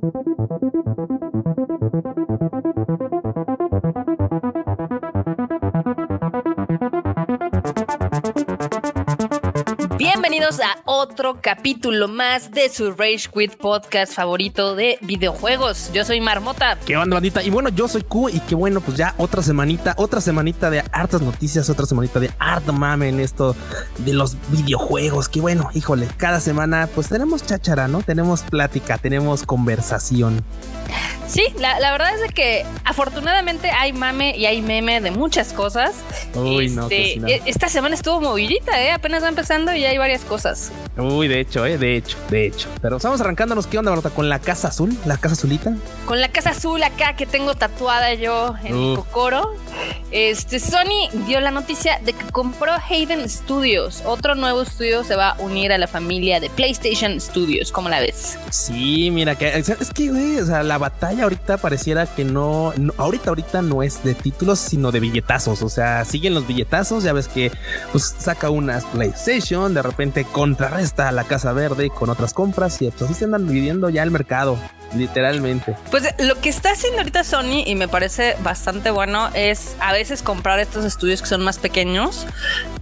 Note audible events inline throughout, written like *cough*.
Thank you. Bienvenidos a otro capítulo más de su Rage Quit podcast favorito de videojuegos. Yo soy Marmota. ¿Qué onda, bandita? Y bueno, yo soy Q y qué bueno, pues ya otra semanita, otra semanita de hartas noticias, otra semanita de harto mame en esto de los videojuegos. Qué bueno, híjole, cada semana pues tenemos cháchara, ¿no? Tenemos plática, tenemos conversación. Sí, la, verdad es que afortunadamente hay mame y hay meme de muchas cosas. Uy, no, este, e, Esta semana estuvo movidita, ¿eh? Apenas va empezando y hay varias cosas. Uy, de hecho, ¿eh? De hecho, de hecho. Pero estamos arrancándonos, ¿qué onda, Marta? ¿Con la Casa Azul? ¿La Casa Azulita? Con la Casa Azul acá que tengo tatuada yo en mi cocoro. Este, Sony dio la noticia de que compró Haven Studios. Otro nuevo estudio se va a unir a la familia de PlayStation Studios. ¿Cómo la ves? Sí, mira, que, es que, güey, o sea, la batalla ahorita pareciera que no, ahorita, ahorita no es de títulos, sino de billetazos. O sea, siguen los billetazos. Ya ves que pues, saca unas PlayStation, de repente contrarresta a la Casa Verde con otras compras y pues así se andan dividiendo ya el mercado. Literalmente. Pues lo que está haciendo ahorita Sony y me parece bastante bueno es a veces comprar estos estudios que son más pequeños,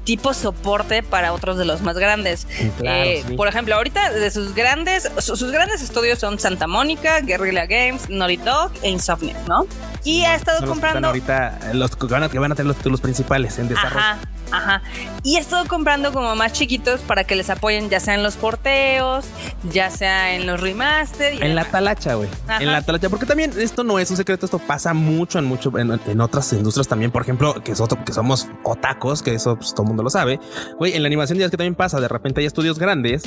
tipo soporte para otros de los más grandes. Eh, por ejemplo, ahorita de sus grandes, sus grandes estudios son Santa Mónica, Guerrilla Games, Naughty Dog e Insomniac, ¿no? Y ha estado comprando. ahorita los que van, a, tener los títulos principales en desarrollo. Ajá. Ajá. Y he estado comprando como más chiquitos para que les apoyen, ya sea en los porteos, ya sea en los remaster. en la talacha, güey. En la talacha. Porque también esto no es un secreto, esto pasa mucho en mucho en, otras industrias también. Por ejemplo, que, es otro, que somos otacos, que eso pues, todo el mundo lo sabe. Güey, en la animación ya es que también pasa. De repente hay estudios grandes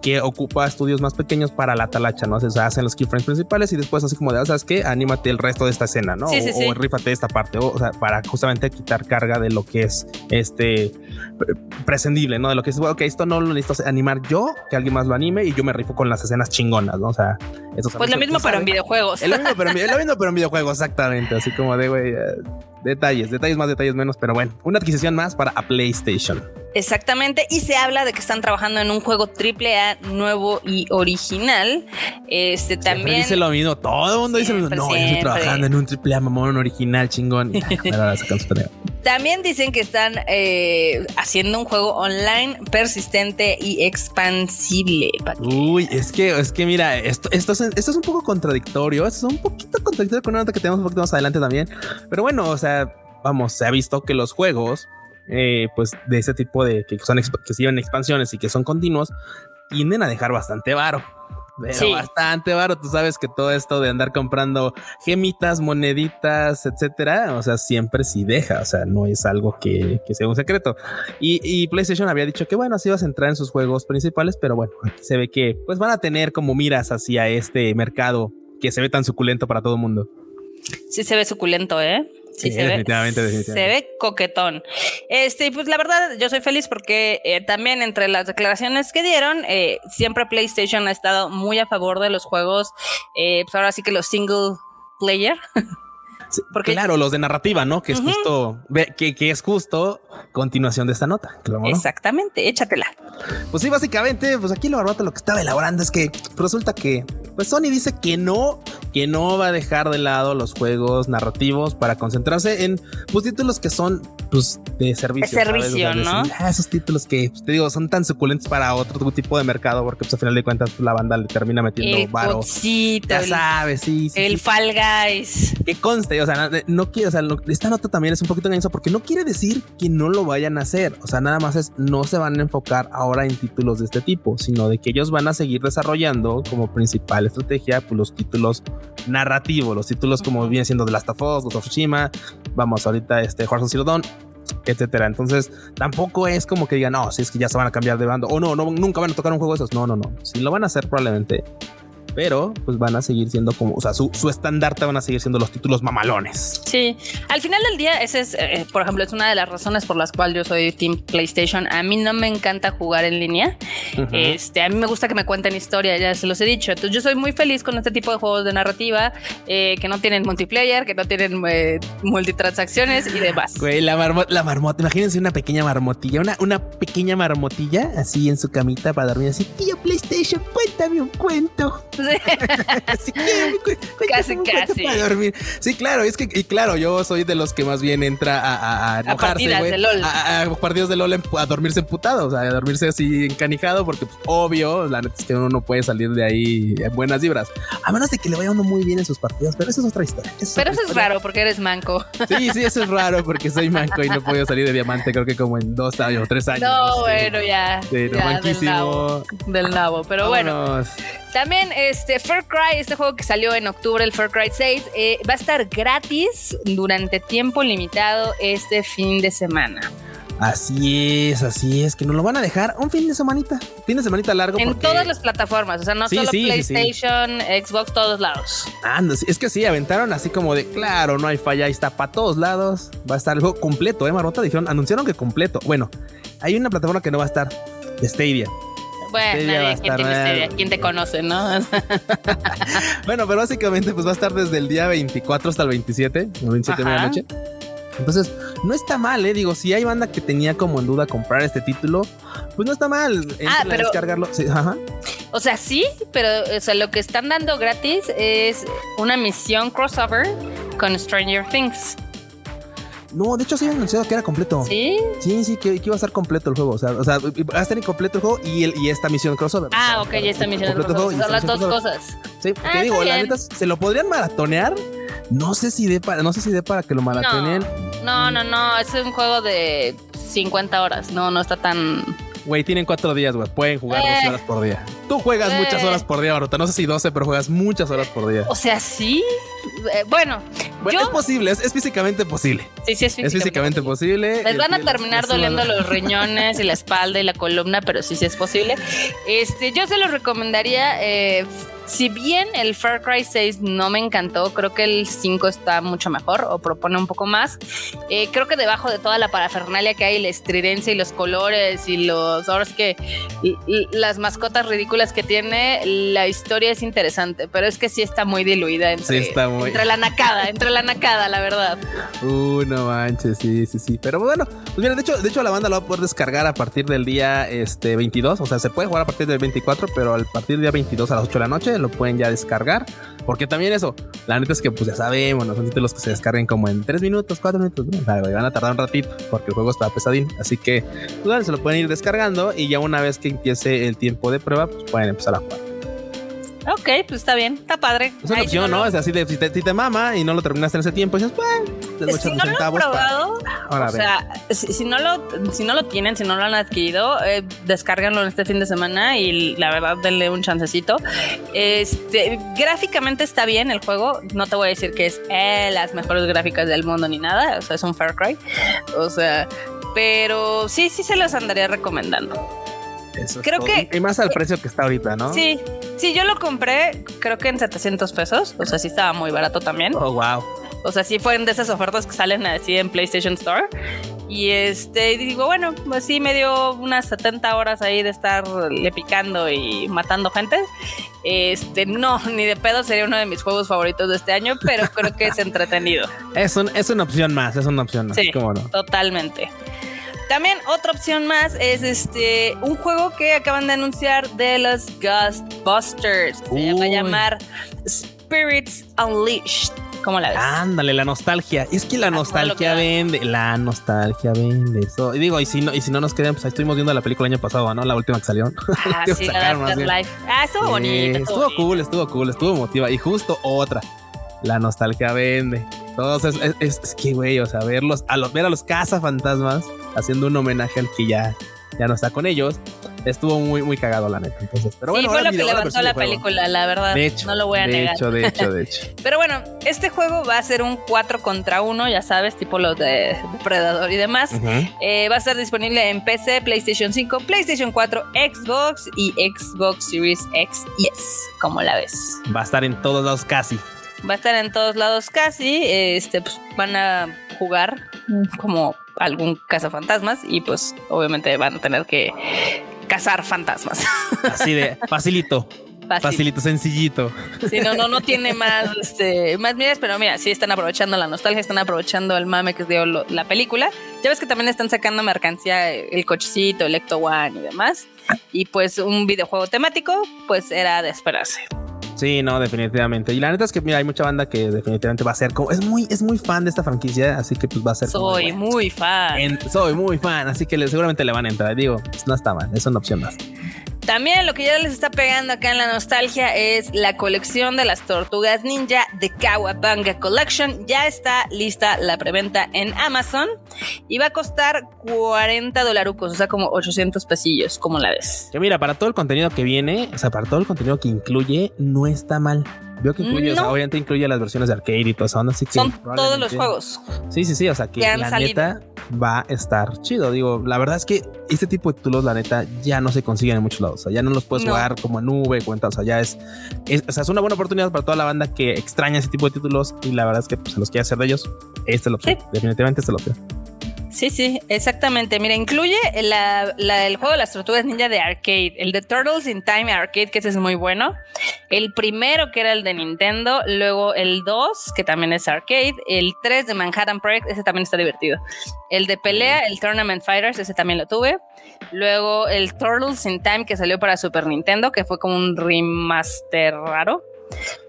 que ocupa estudios más pequeños para la talacha, ¿no? O sea, hacen los keyframes principales y después así como de, ¿sabes qué? Anímate el resto de esta escena, ¿no? Sí, sí, o, o, rífate esta parte, o, sea, para justamente quitar carga de lo que es este prescindible, ¿no? De lo que es, ok, esto no lo necesito animar yo, que alguien más lo anime y yo me rifo con las escenas chingonas, ¿no? O sea, eso Pues lo mismo pero en videojuegos. Es lo mismo, pero, lo mismo, pero en videojuegos, exactamente. Así como de, güey, eh, detalles, detalles más, detalles menos, pero bueno, una adquisición más para a PlayStation. Exactamente, y se habla de que están trabajando en un juego triple A nuevo y original. Este también. dice lo mismo, todo el mundo dice lo mismo. No, yo estoy trabajando en un triple A mamón original chingón. *laughs* también dicen que están eh, haciendo un juego online persistente y expansible. Uy, es que, es que mira, esto, esto, es, esto es un poco contradictorio. Esto es un poquito contradictorio con una nota que tenemos un poquito más adelante también. Pero bueno, o sea, vamos, se ha visto que los juegos eh, pues de ese tipo de que son que siguen expansiones y que son continuos, tienden a dejar bastante varo. Pero bastante varo. Tú sabes que todo esto de andar comprando gemitas, moneditas, etcétera, o sea, siempre sí deja. O sea, no es algo que, sea un secreto. Y, PlayStation había dicho que bueno, así vas a entrar en sus juegos principales, pero bueno, se ve que pues van a tener como miras hacia este mercado que se ve tan suculento para todo el mundo. Sí, se ve suculento, ¿eh? Sí, se definitivamente, ve, definitivamente. Se ve coquetón. Este, pues la verdad, yo soy feliz porque eh, también entre las declaraciones que dieron, eh, siempre PlayStation ha estado muy a favor de los juegos, eh, pues ahora sí que los single player. *laughs* porque claro, los de narrativa, ¿no? Que es justo, que, que, es justo continuación de esta nota. Exactamente, échatela. Pues sí, básicamente, pues aquí lo barbata lo que estaba elaborando es que resulta que pues Sony dice que no, que no va a dejar de lado los juegos narrativos para concentrarse en pues títulos que son pues de servicio. De servicio, ¿no? Ah, esos títulos que pues, te digo son tan suculentos para otro tipo de mercado porque pues al final de cuentas pues, la banda le termina metiendo el varo. ya sabes, sí, sí El Fall Guys. Que conste, o sea, no, quiere, o sea, esta nota también es un poquito engañosa porque no quiere decir que no lo vayan a hacer. O sea, nada más es no se van a enfocar ahora en títulos de este tipo, sino de que ellos van a seguir desarrollando como principal estrategia pues, los títulos narrativos, los títulos como viene siendo The Last of Us, Ghost of Tsushima, vamos ahorita este Horizon Zero Dawn, etcétera. Entonces, tampoco es como que digan, no, si es que ya se van a cambiar de bando o no, no, nunca van a tocar un juego de esos. No, no, no. Si lo van a hacer, probablemente pero pues van a seguir siendo como, o sea, su, su estandarte van a seguir siendo los títulos mamalones. Sí, al final del día, ese es, eh, por ejemplo, es una de las razones por las cuales yo soy Team PlayStation. A mí no me encanta jugar en línea. Este, a mí me gusta que me cuenten historia, ya se los he dicho. Entonces, yo soy muy feliz con este tipo de juegos de narrativa eh, que no tienen multiplayer, que no tienen eh, multitransacciones y demás. Güey, la, marmota, la marmota, imagínense una pequeña marmotilla, una, una pequeña marmotilla así en su camita para dormir así. Tío PlayStation, cuéntame un cuento. Sí. *laughs* casi, casi. dormir. Sí, claro, es que, y claro, yo soy de los que más bien entra a, a, enojarse, güey. A, a, partidos de LOL a dormirse emputado, o sea, a dormirse así encanijado, porque pues, obvio, la neta es que uno no puede salir de ahí en buenas vibras. A menos de que le vaya uno muy bien en sus partidas, pero eso es otra historia. pero eso es raro porque eres manco. Sí, sí, eso es raro porque soy manco y no podido salir de diamante, creo que como en dos años o tres años. No, bueno, ya. Sí, ya, del nabo. Del nabo, pero bueno. También este Far Cry, este juego que salió en octubre, el Far Cry 6, eh, va a estar gratis durante tiempo limitado este fin de semana. Así es, así es, que nos lo van a dejar un fin de semanita, fin de semanita largo. En todas las plataformas, o sea, no solo PlayStation, Xbox, todos lados. Anda, es que sí, aventaron así como de, claro, no hay falla, ahí está para todos lados, va a estar algo completo, ¿eh, Marota? Dijeron, anunciaron que completo. Bueno, hay una plataforma que no va a estar, Stadia. Bueno, nadie, ¿quién, tiene ¿quién te conoce, no? *laughs* bueno, pero básicamente pues va a estar desde el día 24 hasta el 27, el 27 de la noche. Entonces, no está mal, ¿eh? Digo, si hay banda que tenía como en duda comprar este título, pues no está mal. Ah, pero... Descargarlo. O sea, sí, pero o sea, lo que están dando gratis es una misión crossover con Stranger Things. No, de hecho sí anunciado que era completo. ¿Sí? Sí, sí, que, iba a estar completo el juego. O sea, o sea va a estar incompleto el juego y, el, y esta misión crossover. Ah, ok, y esta misión crossover. Son las dos cosas. Sí, ah, te digo, la neta, se lo podrían maratonear no sé si de para, no sé si de para que lo maratonen. No, no, no, es un juego de 50 horas. No, no está tan. Güey, tienen cuatro días, güey. Pueden jugar 12 eh. horas por día. Tú juegas muchas eh. horas por día, Barota. No sé si 12, pero juegas muchas horas por día. O sea, sí. Eh, bueno, bueno es posible, es, físicamente posible. Sí, sí, es físicamente, es físicamente posible. Les van a terminar doliendo *laughs* los riñones y la espalda y la columna, pero sí, sí es posible. Este, yo se lo recomendaría. Eh, si bien el Far Cry 6 no me encantó, creo que el 5 está mucho mejor o propone un poco más. Eh, creo que debajo de toda la parafernalia que hay, la estridencia y los colores y los. Ahora sí que las mascotas ridículas que tiene, la historia es interesante, pero es que sí está muy diluida entre, entre la nacada, *laughs* entre la nacada, la verdad. Uh, no manches, sí, sí, sí. Pero bueno, pues mira, de hecho, de hecho la banda lo va a poder descargar a partir del día este, 22. O sea, se puede jugar a partir del 24, pero a partir del día 22 a las 8 de la noche lo pueden ya descargar. Porque también eso, la neta es que pues ya sabemos, no son títulos que se descarguen como en 3 minutos, 4 minutos, ¿no? van a tardar un ratito porque el juego está pesadín. Así que pues, se lo pueden ir descargando y ya una vez que empiece el tiempo de prueba, pues pueden empezar a jugar. Ok, pues está bien, está padre. Es una opción, ¿no? Es así de si te, mama y no lo terminaste en ese tiempo, dices, pues, si no lo he probado, o sea, si, no lo, si no lo tienen, si no lo han adquirido, eh, descárganlo en este fin de semana y la verdad denle un chancecito. Este, gráficamente está bien el juego. No te voy a decir que es eh, las mejores gráficas del mundo ni nada. O sea, es un Far Cry. O sea, pero sí, sí se los andaría recomendando creo que. Y más al precio que está ahorita, ¿no? Sí. Sí, yo lo compré, creo que en 700 pesos. O sea, sí estaba muy barato también. Oh, wow. O sea, sí fueron de esas ofertas que salen así en PlayStation Store. Y este, digo, bueno, pues sí me dio unas 70 horas ahí de estar le picando y matando gente. Este, no, *laughs* ni de pedo sería uno de mis juegos favoritos de este año, pero creo que es *laughs* entretenido. es, es una opción más, es una opción más. Sí, no? totalmente. También otra opción más es este un juego que acaban de anunciar de los Ghostbusters. Se va a llamar Spirits Unleashed. ¿Cómo la ves? Ándale, la nostalgia. Es que la nostalgia vende. La nostalgia vende. Eso. Y digo, y si no, y si no nos quedan, pues ahí estuvimos viendo la película el año pasado, ¿no? La última que salió. *laughs* Ah, sí, la Life. Ah, estuvo bonito. estuvo, cool, estuvo cool, estuvo emotiva. Y justo otra. La nostalgia vende. Entonces, es, que, güey, o sea, verlos, a los, ver a los cazafantasmas haciendo un homenaje al que ya, ya no está con ellos, estuvo muy, muy cagado, la neta. Entonces, pero bueno, sí, fue lo que levantó la película, la verdad. De hecho, no lo voy a de negar. Hecho, de hecho, de hecho. *laughs* pero bueno, este juego va a ser un 4 contra 1, ya sabes, tipo los de Predador y demás. Eh, va a estar disponible en PC, PlayStation 5, PlayStation 4, Xbox y Xbox Series X y S, como la ves. Va a estar en todos lados casi va a estar en todos lados casi. Este, pues van a jugar como algún cazafantasmas y pues obviamente van a tener que cazar fantasmas. *laughs* Así de facilito. Facilito, sencillito. Sí, no, no, no tiene más, este, más miras, pero mira, sí están aprovechando la nostalgia, están aprovechando el mame que dio la película. Ya ves que también están sacando mercancía, el cochecito, el Ecto One y demás. Y pues un videojuego temático, pues era de esperarse. Sí, no, definitivamente. Y la neta es que mira, hay mucha banda que definitivamente va a ser como es muy, es muy fan de esta franquicia, así que pues va a ser. Soy muy fan. soy muy fan, así que seguramente le van a entrar. Digo, pues, no está mal, es una opción más. También lo que ya les está pegando acá en la nostalgia es la colección de las tortugas ninja de Kawabanga Collection. Ya está lista la preventa en Amazon y va a costar 40 dolarucos, o sea, como 800 pesillos, como la ves. Que mira, para todo el contenido que viene, o sea, para todo el contenido que incluye, no está mal. Veo que incluye, obviamente incluye las versiones de arcade y todo eso, así que son todos los juegos. Sí, sí, sí, o sea que, la neta va a estar chido. Digo, la verdad es que este tipo de títulos, la neta, ya no se consiguen en muchos lados. O sea, ya no los puedes jugar como en nube, cuenta, o sea, ya es, o sea, es una buena oportunidad para toda la banda que extraña ese tipo de títulos y la verdad es que pues, se los quiere hacer de ellos. Esta es la opción. Definitivamente esta es la opción. Sí, sí, exactamente. Mira, incluye el juego de las tortugas ninja de arcade, el de Turtles in Time Arcade, que ese es muy bueno. El primero, que era el de Nintendo. Luego el 2, que también es arcade. El 3 de Manhattan Project, ese también está divertido. El de pelea, el Tournament Fighters, ese también lo tuve. Luego el Turtles in Time, que salió para Super Nintendo, que fue como un remaster raro.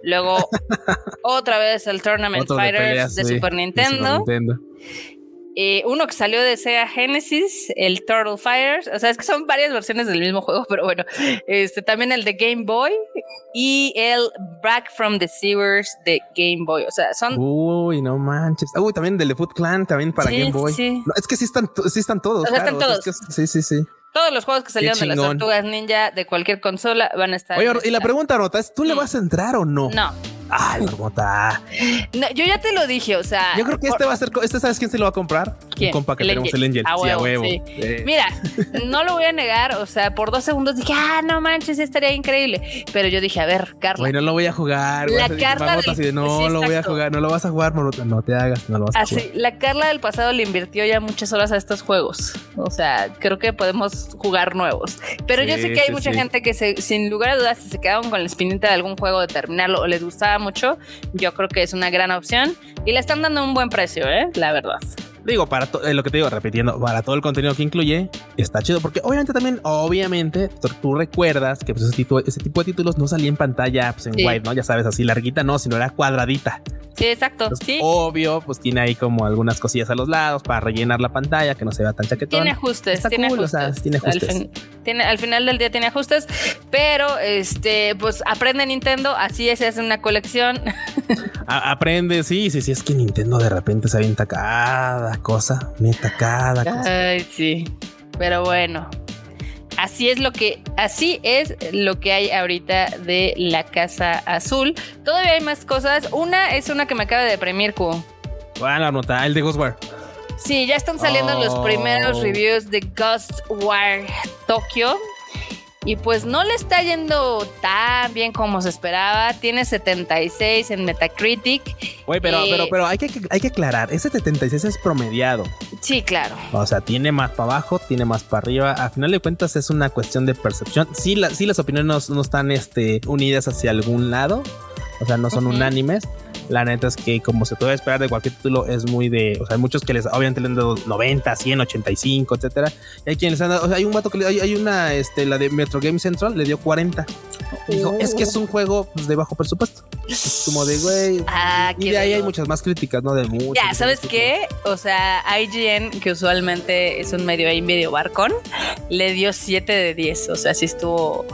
Luego, *laughs* otra vez el Tournament Fighters de, Super Nintendo. Eh, uno que salió de Sega Genesis, el Turtle Fighters, o sea, es que son varias versiones del mismo juego, *laughs* pero bueno, este también el de Game Boy y el Back from the Sewers de Game Boy, o sea, son Uy, no manches. Uy, también del de Foot Clan también para Game Boy. Sí. es que sí están sí están todos, están todos. sí, sí, sí. Todos los juegos que salieron de las tortugas ninja de cualquier consola van a estar. Oye, y la pregunta, Rota, es: ¿tú le vas a entrar o no? No. Ay, Marmota. No, yo ya te lo dije, o sea. Yo creo que este va a ser. ¿Este sabes quién se lo va a comprar? ¿Quién? Un compa que tenemos el Angel. A huevo, sí, a huevo. Mira, *laughs* no lo voy a negar. O sea, por dos segundos dije, ah, no manches, estaría increíble. Pero yo dije, a ver, Carla. Güey, no lo voy a jugar. La Carla. Del... no lo voy a jugar, no lo vas a jugar, Marmota. No te hagas, no lo vas a Así, jugar. La Carla del pasado le invirtió ya muchas horas a estos juegos. O sea, creo que podemos jugar nuevos. Pero yo sé que hay mucha gente que, se, sin lugar a dudas, si se quedaron con la espinita de algún juego de terminarlo o les gustaba mucho, yo creo que es una gran opción y le están dando un buen precio, ¿eh? La verdad. Digo, para eh, lo que te digo, repitiendo, para todo el contenido que incluye, está chido, porque obviamente también, obviamente, tú, recuerdas que pues, ese, tipo, ese tipo de títulos no salía en pantalla pues, en white, ¿no? Ya sabes, así larguita, no, sino era cuadradita. Sí, exacto. sí. Obvio, pues tiene ahí como algunas cosillas a los lados para rellenar la pantalla, que no se vea tan chaquetón. Tiene ajustes, tiene ajustes. tiene ajustes. Al, tiene, al final del día tiene ajustes, pero este, pues aprende Nintendo, así es, es una colección. *laughs* aprende, sí, sí, sí, es que Nintendo de repente se avienta cada cosa, meta cada cosa. Ay, sí. Pero bueno, así es lo que así es lo que hay ahorita de la casa azul todavía hay más cosas una es una que me acaba de deprimir Q bueno nota el de Ghostwire sí ya están saliendo los primeros oh. reviews de Ghostwire Tokyo y pues no le está yendo tan bien como se esperaba. Tiene 76 en Metacritic. Oye, pero, eh, pero, pero hay que, hay que aclarar, ese 76 es promediado. Sí, claro. O sea, tiene más para abajo, tiene más para arriba. A final de cuentas es una cuestión de percepción. Sí, sí las opiniones no, están este, unidas hacia algún lado. O sea, no son unánimes. La neta es que, como se puede esperar de cualquier título, es muy de. O sea, hay muchos que les, obviamente, le han dado 90, 100, 85, etcétera. Y hay quienes han dado. O sea, hay un vato que le, hay, hay, una, este, la de Metro Game Central, le dio 40. dijo, es que es un juego pues, de bajo presupuesto. como de, güey. Ah, y de ahí hay muchas más críticas, ¿no? De mucho. Ya, ¿sabes qué? O sea, IGN, que usualmente es un medio ahí, medio barcón, le dio 7 de 10. O sea, sí estuvo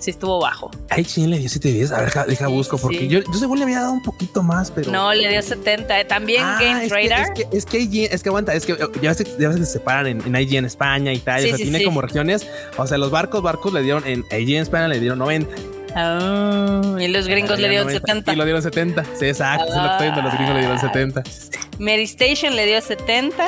sí estuvo bajo. Ay, sí, le dio 710. A ver, deja, busco, porque yo, yo según le había dado un poquito más, pero. No, le dio 70. También ah, Game es Radar. Que, es, que, es, que es que aguanta, es que ya veces, ya se separan en, en IG en España, Italia, o sea, tiene como regiones. O sea, los barcos, barcos le dieron en IG en España le dieron 90. Ah, y los gringos le dieron 70. Y lo dieron 70. Sí, exacto. es lo que estoy viendo. Los gringos le dieron 70. Mary Station le dio 70.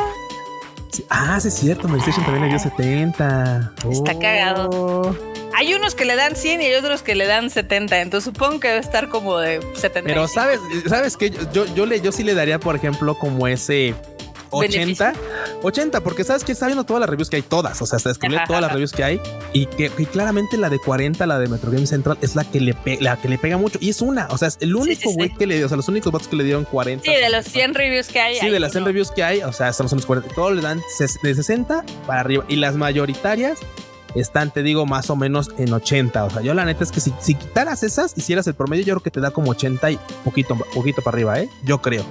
Ah, sí, es cierto. Mary Station también le dio 70. Está cagado. Hay unos que le dan 100 y hay otros que le dan 70. Entonces supongo que debe estar como de 70. Pero sabes, sabes que yo, yo, le, yo sí le daría, por ejemplo, como ese 80. 80, porque sabes que está viendo todas las reviews que hay, todas. O sea, se descubrió todas las reviews que hay y que, claramente la de 40, la de Metro Game Central, es la que le, la que le pega mucho. Y es una, o sea, es el único güey que le dio, o sea, los únicos votos que le dieron 40. Sí, de los 100 reviews que hay. Sí, de las 100 reviews que hay, o sea, estamos en los 40. Todos le dan de 60 para arriba y las mayoritarias están, te digo, más o menos en 80. O sea, yo la neta es que si, si quitaras esas, hicieras el promedio, yo creo que te da como 80 y poquito, poquito para arriba, ¿eh? Yo creo.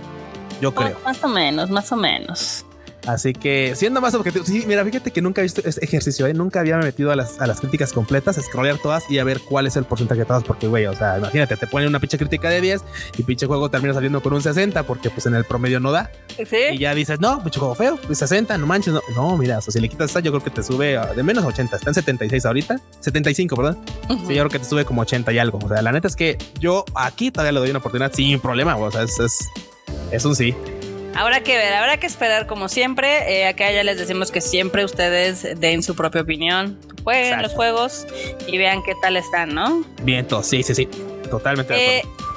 Yo creo. Más o menos, más o menos. Así que siendo más objetivo, sí, mira, fíjate que nunca he visto este ejercicio, ¿eh? nunca había metido a las, a las críticas completas, a scrollear todas y a ver cuál es el porcentaje de todas, porque güey, o sea, imagínate, te ponen una pinche crítica de 10 y pinche juego termina saliendo con un 60 porque pues en el promedio no da. ¿Sí? Y ya dices, no, pinche juego feo, 60, pues, no manches, no, no mira, o sea, si le quitas esta, yo creo que te sube de menos 80, está en 76 ahorita, 75, perdón. Sí, yo creo que te sube como 80 y algo. O sea, la neta es que yo aquí todavía le doy una oportunidad sin problema, o sea, es, es, es un sí. Habrá que ver, habrá que esperar como siempre. Eh, acá ya les decimos que siempre ustedes den su propia opinión, jueguen los juegos y vean qué tal están, ¿no? Bien, sí, sí, sí, totalmente de acuerdo.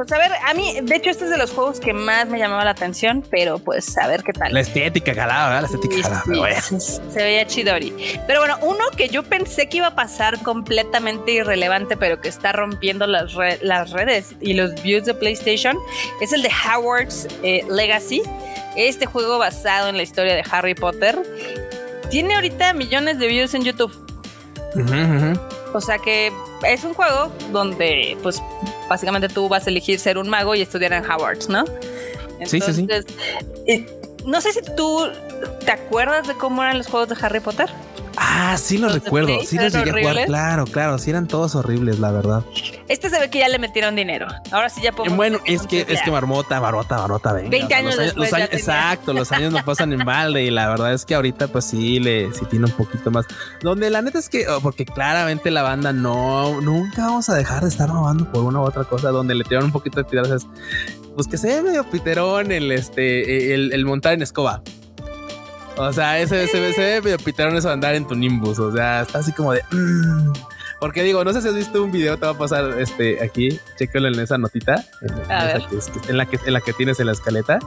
Pues a ver, a mí, de hecho, este es de los juegos que más me llamaba la atención, pero pues a ver qué tal. La estética jalada, ¿verdad? La estética jalada. se veía chidori. Pero bueno, uno que yo pensé que iba a pasar completamente irrelevante, pero que está rompiendo las, las redes y los views de PlayStation, es el de Howard's eh, Legacy. Este juego basado en la historia de Harry Potter. Tiene ahorita millones de views en YouTube. O sea que es un juego donde, pues, básicamente tú vas a elegir ser un mago y estudiar en Hogwarts, ¿no? sí, sí, sí. Eh, no sé si tú te acuerdas de cómo eran los juegos de Harry Potter. Ah, sí los, recuerdo. sí los llegué a jugar. Claro, claro. Sí eran todos horribles, la verdad. Este se ve que ya le metieron dinero. Ahora sí ya podemos. Bueno, es que, es que Marmota, Marmota, Marmota, venga. 20 años después. exacto, los años no pasan en balde. Y la verdad es que ahorita, pues sí, le, sí tiene un poquito más. Donde la neta es que, oh, porque claramente la banda no, nunca vamos a dejar de estar robando por una u otra cosa. Donde le tiraron un poquito de piedras. Pues que se ve medio piterón el, este, el, el montar en escoba. O sea, ese, ese, ese medio pitaron eso de andar en tu Nimbus. O sea, está así como de. Mm". Porque digo, no sé si has visto un video, te va a pasar este aquí, chécalo en esa notita, en, la que, en la que tienes en la escaleta.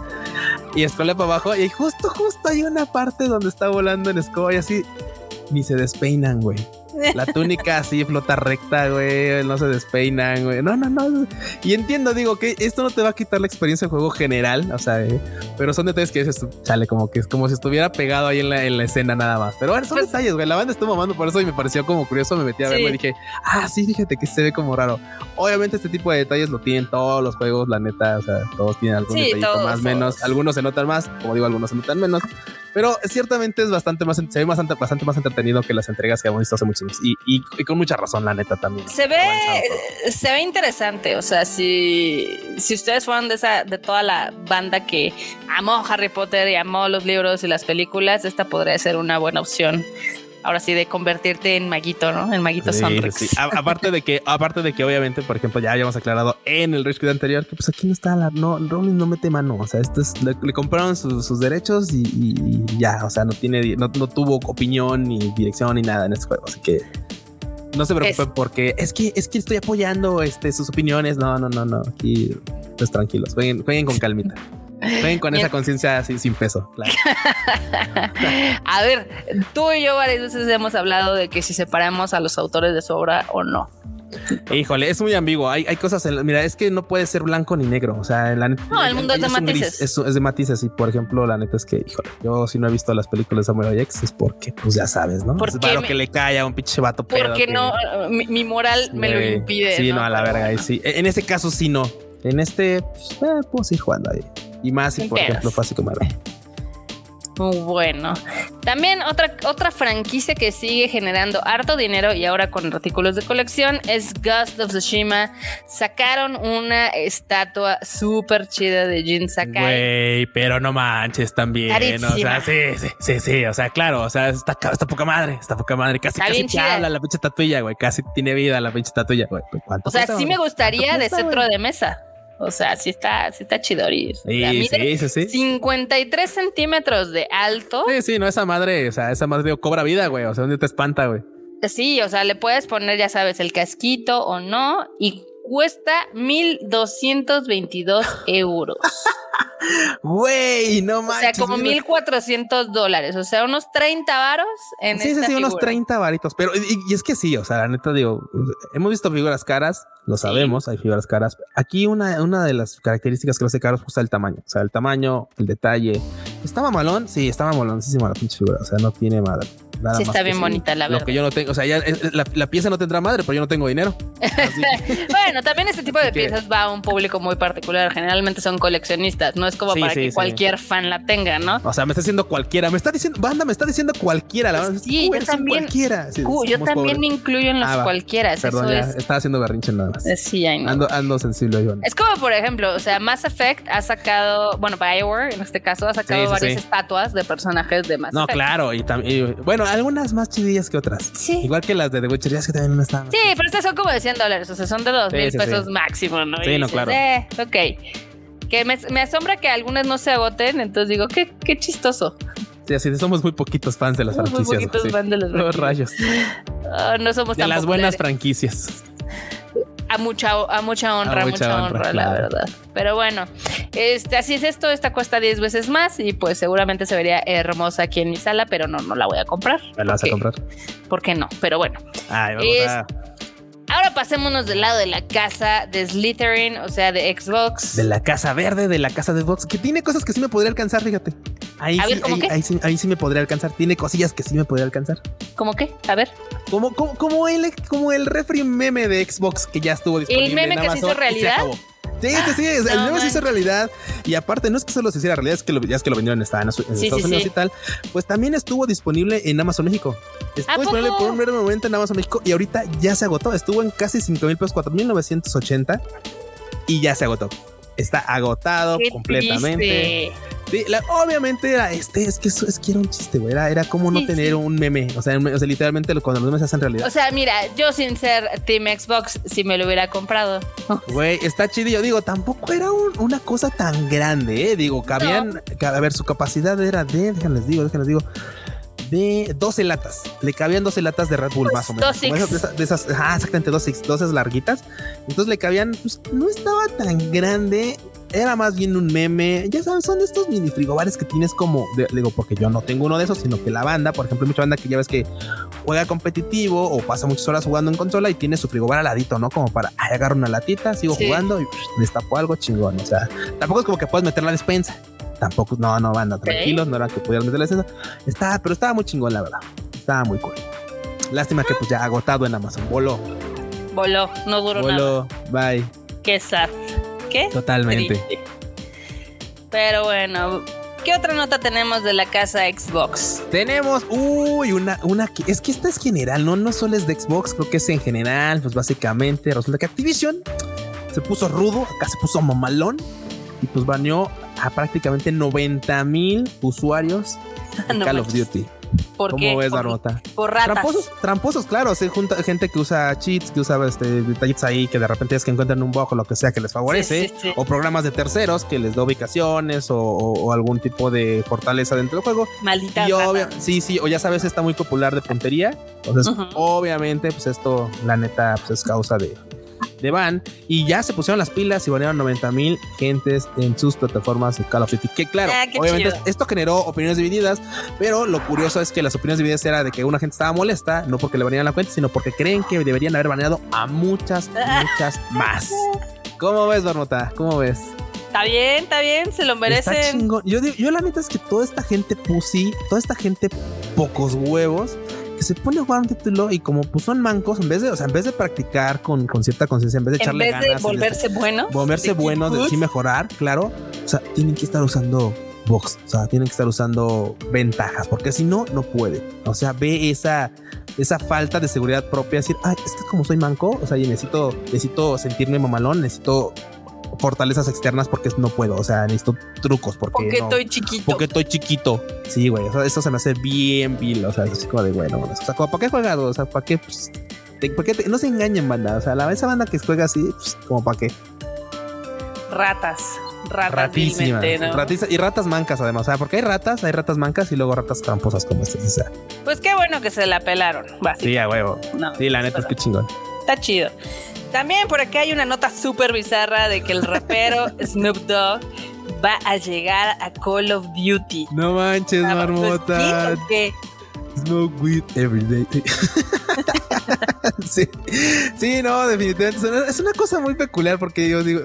Y escala para abajo, y justo, justo hay una parte donde está volando en escoba y así ni se despeinan, güey. La túnica así flota recta, güey. No se despeinan, güey. No, no, no. Y entiendo, digo, que esto no te va a quitar la experiencia de juego general. O sea, eh, pero son detalles que dices, chale, como que es como si estuviera pegado ahí en la, en la escena nada más. Pero bueno, son pues detalles, güey. La banda estuvo mamando por eso y me pareció como curioso. Me metí a verlo y dije, ah, sí, fíjate que se ve como raro. Obviamente, este tipo de detalles lo tienen todos los juegos, la neta. O sea, todos tienen algún detallito más, menos. Algunos se notan más, como digo, algunos se notan menos. Pero ciertamente es bastante más, se ve bastante, bastante más entretenido que las entregas que hemos visto hace muchos y, y, con mucha razón, la neta también. Se ve, se ve interesante. O sea, si, si ustedes fueron de esa, de toda la banda que amó Harry Potter y amó los libros y las películas, esta podría ser una buena opción ahora sí de convertirte en maguito, ¿no? En maguito sí, aparte de que, aparte de que obviamente, por ejemplo, ya habíamos aclarado en el Rich anterior que pues aquí no está la, no, Rowling no mete mano, o sea, esto es, le, compraron sus, derechos y, ya, o sea, no tiene, no, tuvo opinión ni dirección ni nada en este juego, así que no se preocupen porque es que es que estoy apoyando este sus opiniones. No, no, no, no. Aquí pues tranquilos, jueguen, jueguen con *laughs* calmita. Ven con esa conciencia así sin peso. *laughs* a ver, tú y yo varias veces hemos hablado de que si separamos a los autores de su obra o no. Híjole, es muy ambiguo. Hay, hay cosas. mira, es que no puede ser blanco ni negro. O sea, la neta. No, el mundo es de matices. es, de matices. Y por ejemplo, la neta es que, híjole, yo si no he visto las películas de Samuel X es porque, pues ya sabes, ¿no? Porque es que le cae a un pinche vato Porque no, mi, moral me lo impide. Sí, no, a la verga. sí. En ese caso, sí, no. En este, pues, eh, puedo seguir jugando ahí. Y más si, por ejemplo, fue así como muy bueno. También otra, otra franquicia que sigue generando harto dinero y ahora con artículos de colección es Ghost of Tsushima. Sacaron una estatua súper chida de Jin Sakai. Güey, pero no manches también. O sea, sí, sí, sí, sí. O sea, claro, o sea, está, está poca madre, está poca madre. Casi, casi habla la pinche tatuilla, güey. Casi tiene vida la pinche tatuilla, güey. O sea, sí me gustaría de centro de mesa. O sea, sí está, sí está chidori. Sí, sí, sí, 53 centímetros de alto. Sí, sí, no, esa madre, o sea, esa madre cobra vida, güey. O sea, ¿dónde te espanta, güey? Sí, o sea, le puedes poner, ya sabes, el casquito o no. Y cuesta 1222 euros. Güey, no manches. O sea, como 1400 dólares. O sea, unos 30 varos en Sí, sí, sí, unos 30 varitos. Pero, y, es que sí, o sea, la neta digo, hemos visto figuras caras, lo sabemos, hay figuras caras. Aquí una, una de las características que lo hace caro es el tamaño. O sea, el tamaño, el detalle. ¿Estaba malón? Sí, estaba maloncísima la pinche figura. O sea, no tiene madre. Nada sí, está bien bonita, la verdad. Lo que yo no tengo, o sea, ya, eh, la, pieza no tendrá madre, pero yo no tengo dinero. *laughs* bueno, también este tipo de *laughs* piezas va a un público muy particular. Generalmente son coleccionistas, no es como para que cualquier fan la tenga, ¿no? O sea, me está diciendo cualquiera, me está diciendo, banda, me está diciendo cualquiera, la verdad. Sí, yo también. Cualquiera. yo también me incluyo en los ah, cualquiera. Perdón, ya, estaba haciendo berrinche nada más. Eh, sí, no. Ando, ando sensible, yo. Es como, por ejemplo, o sea, Mass Effect ha sacado, bueno, Bioware en este caso, ha sacado varias estatuas de personajes de Mass no, Effect. No, claro, y también, bueno, algunas más chidillas que otras. Sí. Igual que las de The Witcher, que también no están. Sí, pero estas son como de 100 dólares, o sea, son de 2 mil pesos máximo, ¿no? Sí, no, claro. Eh, ok. Que me, me, asombra que algunas no se agoten, entonces digo, qué, qué chistoso. Sí, así somos muy poquitos fans de las franquicias. Muy poquitos fans de las franquicias. rayos. Ah, no somos de las buenas franquicias. A mucha, a mucha honra, a mucha, honra, la verdad. Pero bueno, este, así es esto. Esta cuesta 10 veces más y pues seguramente se vería hermosa aquí en mi sala, pero no, no la voy a comprar. ¿La vas a comprar? ¿Por qué no? Pero bueno. Ay, vamos a... Ahora pasémonos del lado de la casa de Slytherin, o sea, de Xbox. De la casa verde, de la casa de Xbox, que tiene cosas que sí me podría alcanzar, fíjate. Ahí, sí, ahí, sí, ahí, sí, me podría alcanzar. Tiene cosillas que sí me podría alcanzar. ¿Cómo qué? A ver. Como, como, como, el, como el refri meme de Xbox que ya estuvo disponible. ¿El meme que se hizo realidad? Sí, sí, sí, el meme se hizo realidad. Y aparte, no es que solo se hiciera realidad, es que lo, ya es que lo vendieron en, Estados, Unidos y tal. Pues también estuvo disponible en Amazon México. Estuvo disponible por un breve momento en Amazon México y ahorita ya se agotó. Estuvo en casi 5 mil pesos, 4 mil 980 y ya se agotó. Está agotado completamente. Sí, obviamente era este, es que eso es que era un chiste, güey. Era, como no tener un meme. O sea, o sea, literalmente cuando los memes se hacen realidad. O sea, mira, yo sin ser Team Xbox, si me lo hubiera comprado. Güey, está chido. Yo digo, tampoco era una cosa tan grande, ¿eh? Digo, cabían. A ver, su capacidad era de. Déjenles digo, déjenles digo de 12 latas. Le cabían 12 latas de Red Bull, pues más o menos. de, esas, ah, exactamente, dos, dos larguitas. Entonces le cabían, pues no estaba tan grande. Era más bien un meme. Ya sabes, son estos mini frigobares que tienes como, digo, porque yo no tengo uno de esos, sino que la banda, por ejemplo, hay mucha banda que ya ves que juega competitivo o pasa muchas horas jugando en consola y tiene su frigobar al ladito, ¿no? Como para, ay, agarro una latita, sigo jugando y destapo algo chingón. O sea, tampoco es como que puedes meter la despensa tampoco, no, no, van tranquilos, no era que pudieran meterle eso. Estaba, pero estaba muy chingón, la verdad. Estaba muy cool. Lástima que pues ya agotado en Amazon. Voló. Voló, no duró Voló, bye. Qué sad. ¿Qué? Totalmente. Pero bueno, ¿Qué otra nota tenemos de la casa Xbox? Tenemos, uy, una, una es que esta es general, no, no solo es de Xbox, creo que es en general, pues básicamente resulta que Activision se puso rudo, acá se puso mamalón y pues baneó a prácticamente 90 mil usuarios de *laughs* Call of Duty. ¿Por ¿Cómo ves la nota? Por ratas. Tramposos, tramposos claro. Se junta gente que usa cheats, que usa este, detallitos ahí que de repente es que encuentran un bug o lo que sea que les favorece. O programas de terceros que les da ubicaciones o, algún tipo de fortaleza dentro del juego. Maldita. Y sí, sí. O ya sabes, está muy popular de puntería. Entonces, obviamente, pues esto, la neta, pues es causa de, de van y ya se pusieron las pilas y banearon 90 mil gentes en sus plataformas de Call of Duty. Que claro, ah, obviamente esto generó opiniones divididas, pero lo curioso es que las opiniones divididas era de que una gente estaba molesta, no porque le banearan la cuenta, sino porque creen que deberían haber baneado a muchas, muchas más. ¿Cómo ves, Barnota? ¿Cómo ves? Está bien, está bien, se lo merecen. Yo, yo la neta es que toda esta gente pussy, toda esta gente pocos huevos, se pone a jugar un título y como pues son mancos, en vez de, o sea, en vez de practicar con, con cierta conciencia, en vez de echarle ganas. De volverse bueno. Volverse buenos, de sí mejorar, claro. O sea, tienen que estar usando box, o sea, tienen que estar usando ventajas, porque si no, no puede. O sea, ve esa, esa falta de seguridad propia, decir, ay, es que como soy manco, o sea, y necesito, necesito sentirme mamalón, necesito fortalezas externas porque no puedo. O sea, necesito trucos porque. Porque estoy chiquito. Porque estoy chiquito. Sí, güey. Eso, se me hace bien vil. O sea, es así como de bueno. O sea, como, ¿para qué juegas? O sea, ¿para qué? Pues, ¿para qué no se engañen, banda. O sea, la esa banda que juega así, pues, como para qué. Ratas. Ratas Ratísimas. y ratas mancas, además. O sea, porque hay ratas, hay ratas mancas y luego ratas tramposas como estas. O sea. Pues qué bueno que se la pelaron. Sí, a huevo. sí, la neta es que chingón. Está chido. También por aquí hay una nota súper bizarra de que el rapero *laughs* Snoop Dogg va a llegar a Call of Duty. No manches, marmota. ¿qué? Smoke weed every day. *laughs* sí. sí, no, definitivamente. Es una cosa muy peculiar porque yo digo,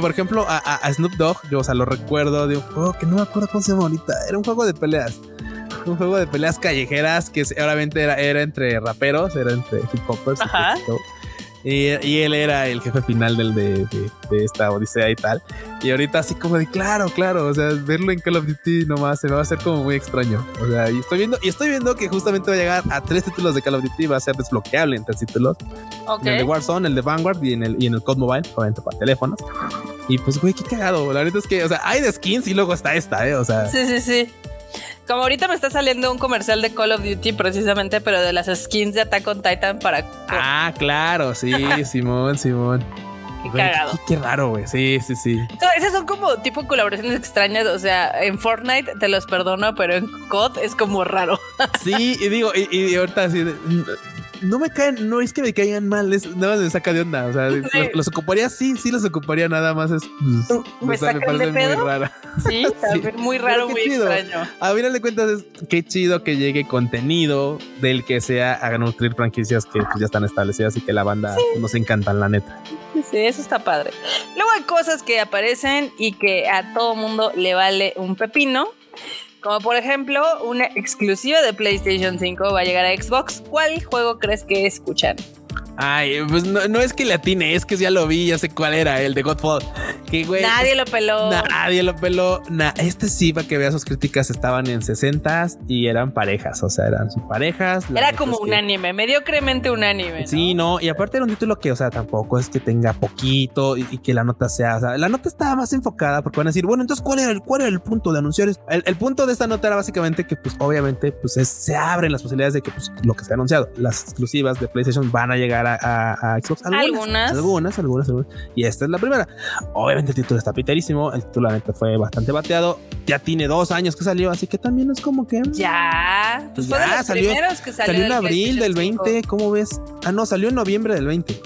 por ejemplo, a, Snoop Dogg, yo, o sea, lo recuerdo de un juego que no me acuerdo cómo se llama ahorita. Era un juego de peleas un juego de peleas callejeras que obviamente era, era entre raperos, era entre hip hopers. Ajá. Y, él era el jefe final del de, esta odisea y tal. Y ahorita así como de claro, claro, o sea, verlo en Call of Duty nomás se me va a hacer como muy extraño. O sea, y estoy viendo, y estoy viendo que justamente va a llegar a tres títulos de Call of Duty, va a ser desbloqueable en tres títulos. el de Warzone, el de Vanguard y en el, y en el Code Mobile, obviamente para teléfonos. Y pues, güey, qué cagado. La verdad es que, o sea, hay de skins y luego está esta, ¿eh? O sea. Sí, sí, sí. Como ahorita me está saliendo un comercial de Call of Duty precisamente, pero de las skins de Attack on Titan para... Ah, claro, sí, *laughs* Simón, Simón. Qué cagado. Qué, raro, güey. Sí, sí, sí. esas son como tipo colaboraciones extrañas. O sea, en Fortnite te los perdono, pero en COD es como raro. Sí, y digo, y, y ahorita así, no me caen, no es que me caigan mal, es, nada más me saca de onda. O sea, los, ocuparía, sí, sí los ocuparía, nada más es. Pues, me, parece muy rara. *laughs* Sí, *laughs* muy raro, muy extraño. A final de cuentas, es qué chido que llegue contenido del que sea a nutrir franquicias que pues, ya están establecidas y que la banda nos encantan, la neta. Sí, eso está padre. Luego hay cosas que aparecen y que a todo mundo le vale un pepino. Como por ejemplo, una exclusiva de PlayStation 5 va a llegar a Xbox. ¿Cuál juego crees que escuchan? Ay, pues no, es que le atine, es que ya lo vi, ya sé cuál era, el de Godfall. nadie lo peló. Nadie lo peló. este sí, para que veas sus críticas, estaban en 60 y eran parejas, o sea, eran sus parejas. Era como un anime, mediocremente un anime. Sí, no, y aparte era un título que, o sea, tampoco es que tenga poquito y, que la nota sea, o sea, la nota estaba más enfocada porque van a decir, bueno, entonces, ¿cuál era el, cuál era el punto de anunciar? El, el punto de esta nota era básicamente que, pues, obviamente, pues se abren las posibilidades de que, pues, lo que se ha anunciado, las exclusivas de PlayStation van a llegar a a, Xbox. Algunas, algunas, algunas, Y esta es la primera. Obviamente el título está piterísimo. El título fue bastante bateado. Ya tiene dos años que salió, así que también es como que. Ya. Pues ya salió. salió, en abril del 20. ¿Cómo ves? Ah, no, salió en noviembre del 20.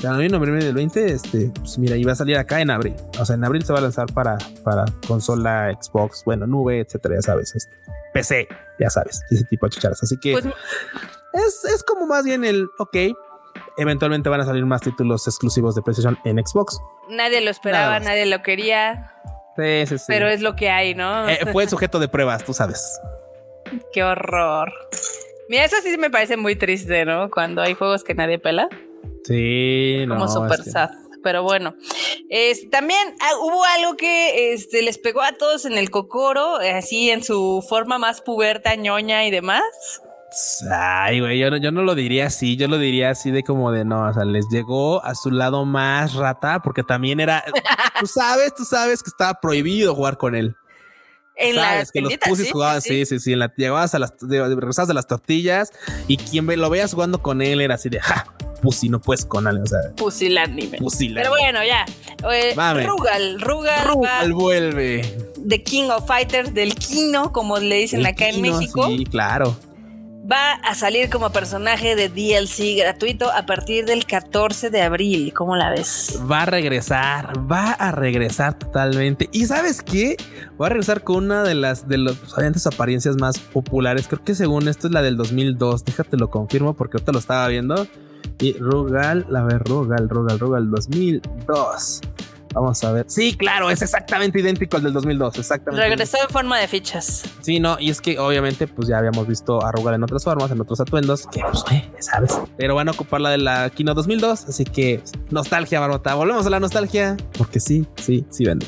Salió en noviembre del 20. Este, pues mira, iba a salir acá en abril. O sea, en abril se va a lanzar para, para consola, Xbox, bueno, nube, etcétera, ya sabes. Este, PC, ya sabes, ese tipo de chicharas. Así que pues, es, es como más bien el, ok, eventualmente van a salir más títulos exclusivos de PlayStation en Xbox. Nadie lo esperaba, nadie lo quería. Sí, sí, sí. Pero es lo que hay, ¿no? Eh, fue sujeto de pruebas, tú sabes. *laughs* Qué horror. Mira, eso sí me parece muy triste, ¿no? Cuando hay juegos que nadie pela. Sí, Como super sad. Pero bueno, también ah, hubo algo que este, les pegó a todos en el cocoro, así en su forma más puberta, ñoña y demás. Ay, güey, yo no, yo no lo diría así, yo lo diría así de como de no, o sea, les llegó a su lado más rata, porque también era, *laughs* tú sabes, tú sabes que estaba prohibido jugar con él. En sabes que los pusis jugaban, sí, sí, sí, en la, llegabas a las, regresabas de las tortillas y quien lo veías jugando con él era así de, ja, pussy, no puedes con él, o sea. Pusilánime. Pero bueno, ya. Eh, Rugal, Rugal. Rugal vuelve. The King of Fighters, del Kino, como le dicen acá en México. Sí, claro va a salir como personaje de DLC gratuito a partir del 14 de abril. ¿Cómo la ves? Va a regresar, va a regresar totalmente. ¿Y sabes qué? Va a regresar con una de las de los apariencias más populares. Creo que según esto es la del 2002. Déjate lo confirmo porque ahorita lo estaba viendo. Y Rugal, a ver, Rugal, Rugal, Rugal 2002. Vamos a ver. Sí, claro, es exactamente idéntico al del 2002. Exactamente. Regresó en forma de fichas. Sí, no, y es que obviamente, pues ya habíamos visto a Rugal en otras formas, en otros atuendos, que pues, eh, sabes. Pero van a ocupar la de la Kino 2002, así que nostalgia, Barbota. Volvemos a la nostalgia, porque sí, sí, sí vende.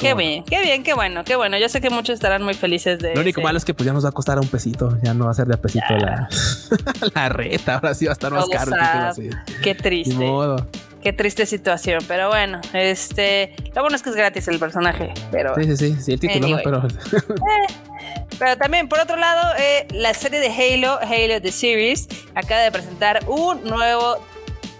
Qué bien, qué bien, qué bueno, qué bueno. Yo sé que muchos estarán muy felices de. Lo único malo es que pues ya nos va a costar un pesito, ya no va a ser de a pesito la, *laughs* la reta, ahora sí va a estar más caro. Qué triste. Ni modo. Qué triste situación, pero bueno, este, lo bueno es que es gratis el personaje, pero... Sí, sí, sí, sí el título, pero... Eh, pero también, por otro lado, eh, la serie de Halo, Halo The Series, acaba de presentar un nuevo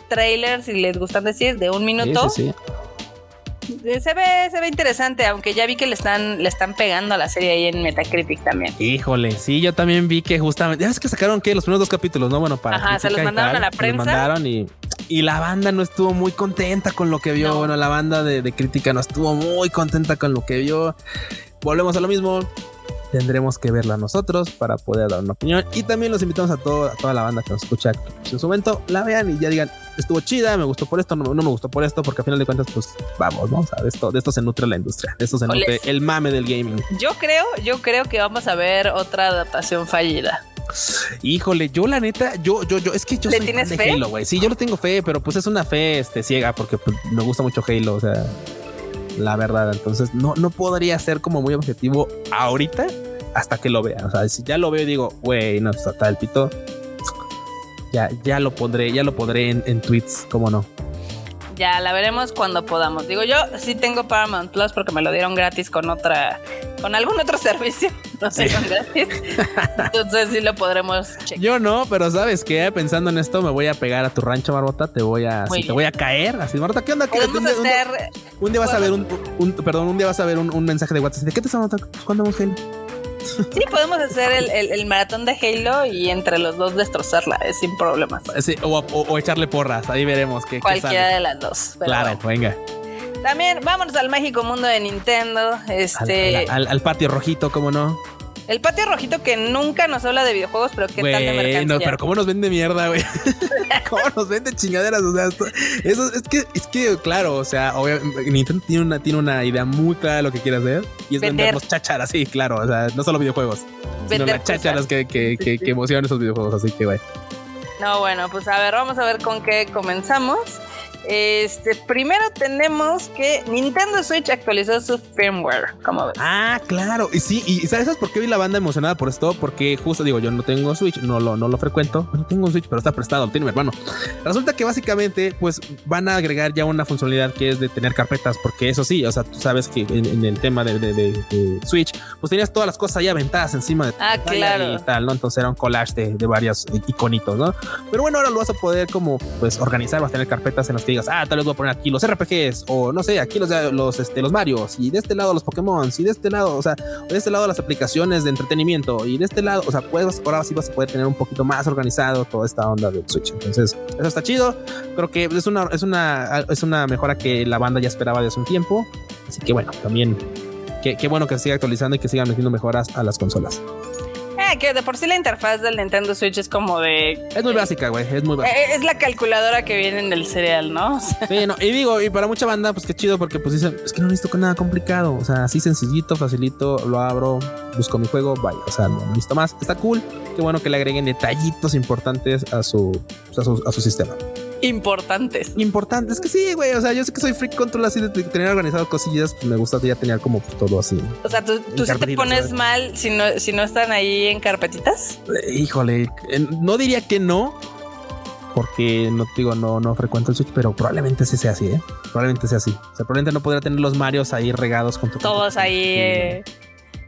trailer, si les gustan decir, de un minuto. Sí, sí, sí. Se ve, se ve interesante, aunque ya vi que le están, le están pegando a la serie ahí en Metacritic también. Híjole, sí, yo también vi que justamente, ya es que sacaron que los primeros dos capítulos, ¿no? Bueno, para. Ajá, se los mandaron a la prensa. Los mandaron y, y la banda no estuvo muy contenta con lo que vio. Bueno, la banda de, de crítica no estuvo muy contenta con lo que vio. Volvemos a lo mismo tendremos que verla nosotros para poder dar una opinión. Y también los invitamos a, todo, toda la banda que nos escucha que en su momento la vean y ya digan, estuvo chida, me gustó por esto, no, me gustó por esto, porque a final de cuentas, pues vamos, vamos a ver esto, de esto se nutre la industria, de esto se nutre el mame del gaming. Yo creo, yo creo que vamos a ver otra adaptación fallida. Híjole, yo la neta, yo, yo, yo, es que yo soy tienes fan de Halo, güey. Sí, yo no tengo fe, pero pues es una fe este, ciega porque pues, me gusta mucho Halo, o sea, la verdad. Entonces, no, no podría ser como muy objetivo ahorita hasta que lo vea. O sea, si ya lo veo y digo, güey, no, está el pito, ya, ya lo pondré, ya lo pondré en, en tweets, cómo no. Ya la veremos cuando podamos. Digo, yo sí tengo Paramount Plus porque me lo dieron gratis con otra, con algún otro *laughs* servicio. No sé, con gratis. Entonces sí lo podremos checar. Yo no, pero sabes que pensando en esto me voy a pegar a tu rancho, Barbota. Te voy a, te voy a caer. Así, Barbota, ¿qué onda? Podemos un, hacer. Un, día vas a ver un, perdón, un día vas a ver un, mensaje de WhatsApp. ¿De qué te estamos ¿Cuándo vamos? Sí, podemos hacer el, maratón de Halo y entre los dos destrozarla, es sin problemas. Sí, o, echarle porras, ahí veremos qué Cualquiera de las dos. Claro, venga. También vámonos al mágico mundo de Nintendo. Este. al patio rojito, ¿cómo no? El patio rojito que nunca nos habla de videojuegos, pero qué tal de mercancía. No, pero cómo nos vende mierda, güey. *laughs* cómo nos vende chingaderas, o sea, eso es que es que claro, o sea, obviamente Nintendo tiene una tiene una idea muy clara de lo que quiere hacer y es vender. vendernos chácharas, sí, claro, o sea, no solo videojuegos, sino las chácharas que, que, que, que emocionan esos videojuegos, así que güey. No, bueno, pues a ver, vamos a ver con qué comenzamos. Este, primero tenemos que Nintendo Switch actualizó su firmware, ¿cómo ves? Ah, claro. Y sí, y ¿sabes por qué vi la banda emocionada por esto? Porque justo digo, yo no tengo Switch, no lo, no lo frecuento. *laughs* No tengo un Switch, pero está prestado, tiene mi hermano. Resulta que básicamente, pues van a agregar ya una funcionalidad que es de tener carpetas, porque eso sí, o sea, tú sabes que en, el tema de, Switch, pues tenías todas las cosas ahí aventadas encima de ah, claro. y tal, ¿no? Entonces era un collage de, de varios iconitos, ¿no? Pero bueno, ahora lo vas a poder como pues organizar, vas a tener carpetas en las que digas, ah, tal vez voy a poner aquí los RPGs, o no sé, aquí los, los, este, los Marios, y de este lado los Pokémon, y de este lado, o sea, de este lado las aplicaciones de entretenimiento, y de este lado, o sea, puedes, ahora sí vas a poder tener un poquito más organizado toda esta onda del Switch. Entonces, eso está chido. Creo que es una, es una, es una mejora que la banda ya esperaba desde un tiempo. Así que bueno, también qué, qué bueno que siga actualizando y que sigan metiendo mejoras a las consolas que de por sí la interfaz del Nintendo Switch es como de. Es muy básica, güey. Es muy básica. Eh, es la calculadora que viene en el cereal, ¿no? *laughs* sí, no. Y digo, y para mucha banda, pues qué chido, porque pues dicen, es que no necesito nada complicado. O sea, así sencillito, facilito, lo abro, busco mi juego, vaya. O sea, no necesito más. Está cool. Qué bueno que le agreguen detallitos importantes a su, a su, a su sistema importantes. Importantes, que sí, güey. O sea, yo sé que soy freak control así de tener organizado cosillas, pues me gusta ya tener como todo así. O sea, tú, tú sí te pones mal si no, si no están ahí en carpetitas. Eh, híjole, no diría que no, porque no digo, no, no frecuento el Switch, pero probablemente sí sea así, ¿eh? Probablemente sea así. O sea, probablemente no podría tener los Marios ahí regados con tu Todos ahí. Eh,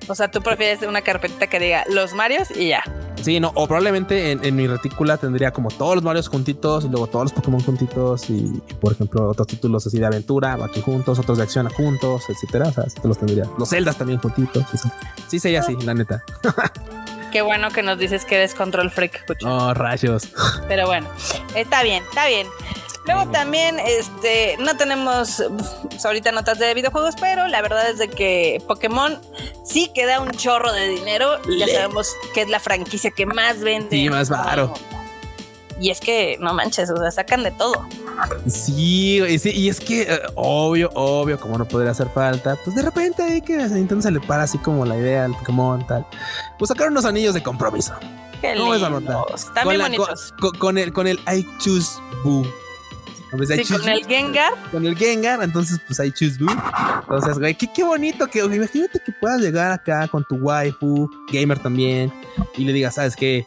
o sea, tú prefieres una carpetita que diga los Marios y ya. Sí, no, o probablemente en, mi retícula tendría como todos los Marios juntitos y luego todos los Pokémon juntitos y, por ejemplo, otros títulos así de aventura, aquí juntos, otros de acción juntos, etcétera. O sea, te los tendría. Los Zeldas también juntitos. Sí, sí sería así, la neta. *laughs* Qué bueno que nos dices que eres control freak. Oh, rayos. Pero bueno, está bien, está bien. Luego también, este, no tenemos pues, ahorita notas de videojuegos, pero la verdad es de que Pokémon sí que da un chorro de dinero. Ya sabemos que es la franquicia que más vende. Y más baro. Y es que no manches, o sea, sacan de todo. Sí, y es que eh, obvio, obvio, como no podría hacer falta, pues de repente ahí que entonces se le para así como la idea al Pokémon tal. Pues sacaron unos anillos de compromiso. Qué ¿Cómo lindos. También bonitos. Con, con, el con el I choose Boo sí, con el Gengar. Con el Gengar, entonces pues hay choose Entonces, güey, qué, qué bonito que, imagínate que puedas llegar acá con tu waifu, gamer también, y le digas, ¿sabes qué?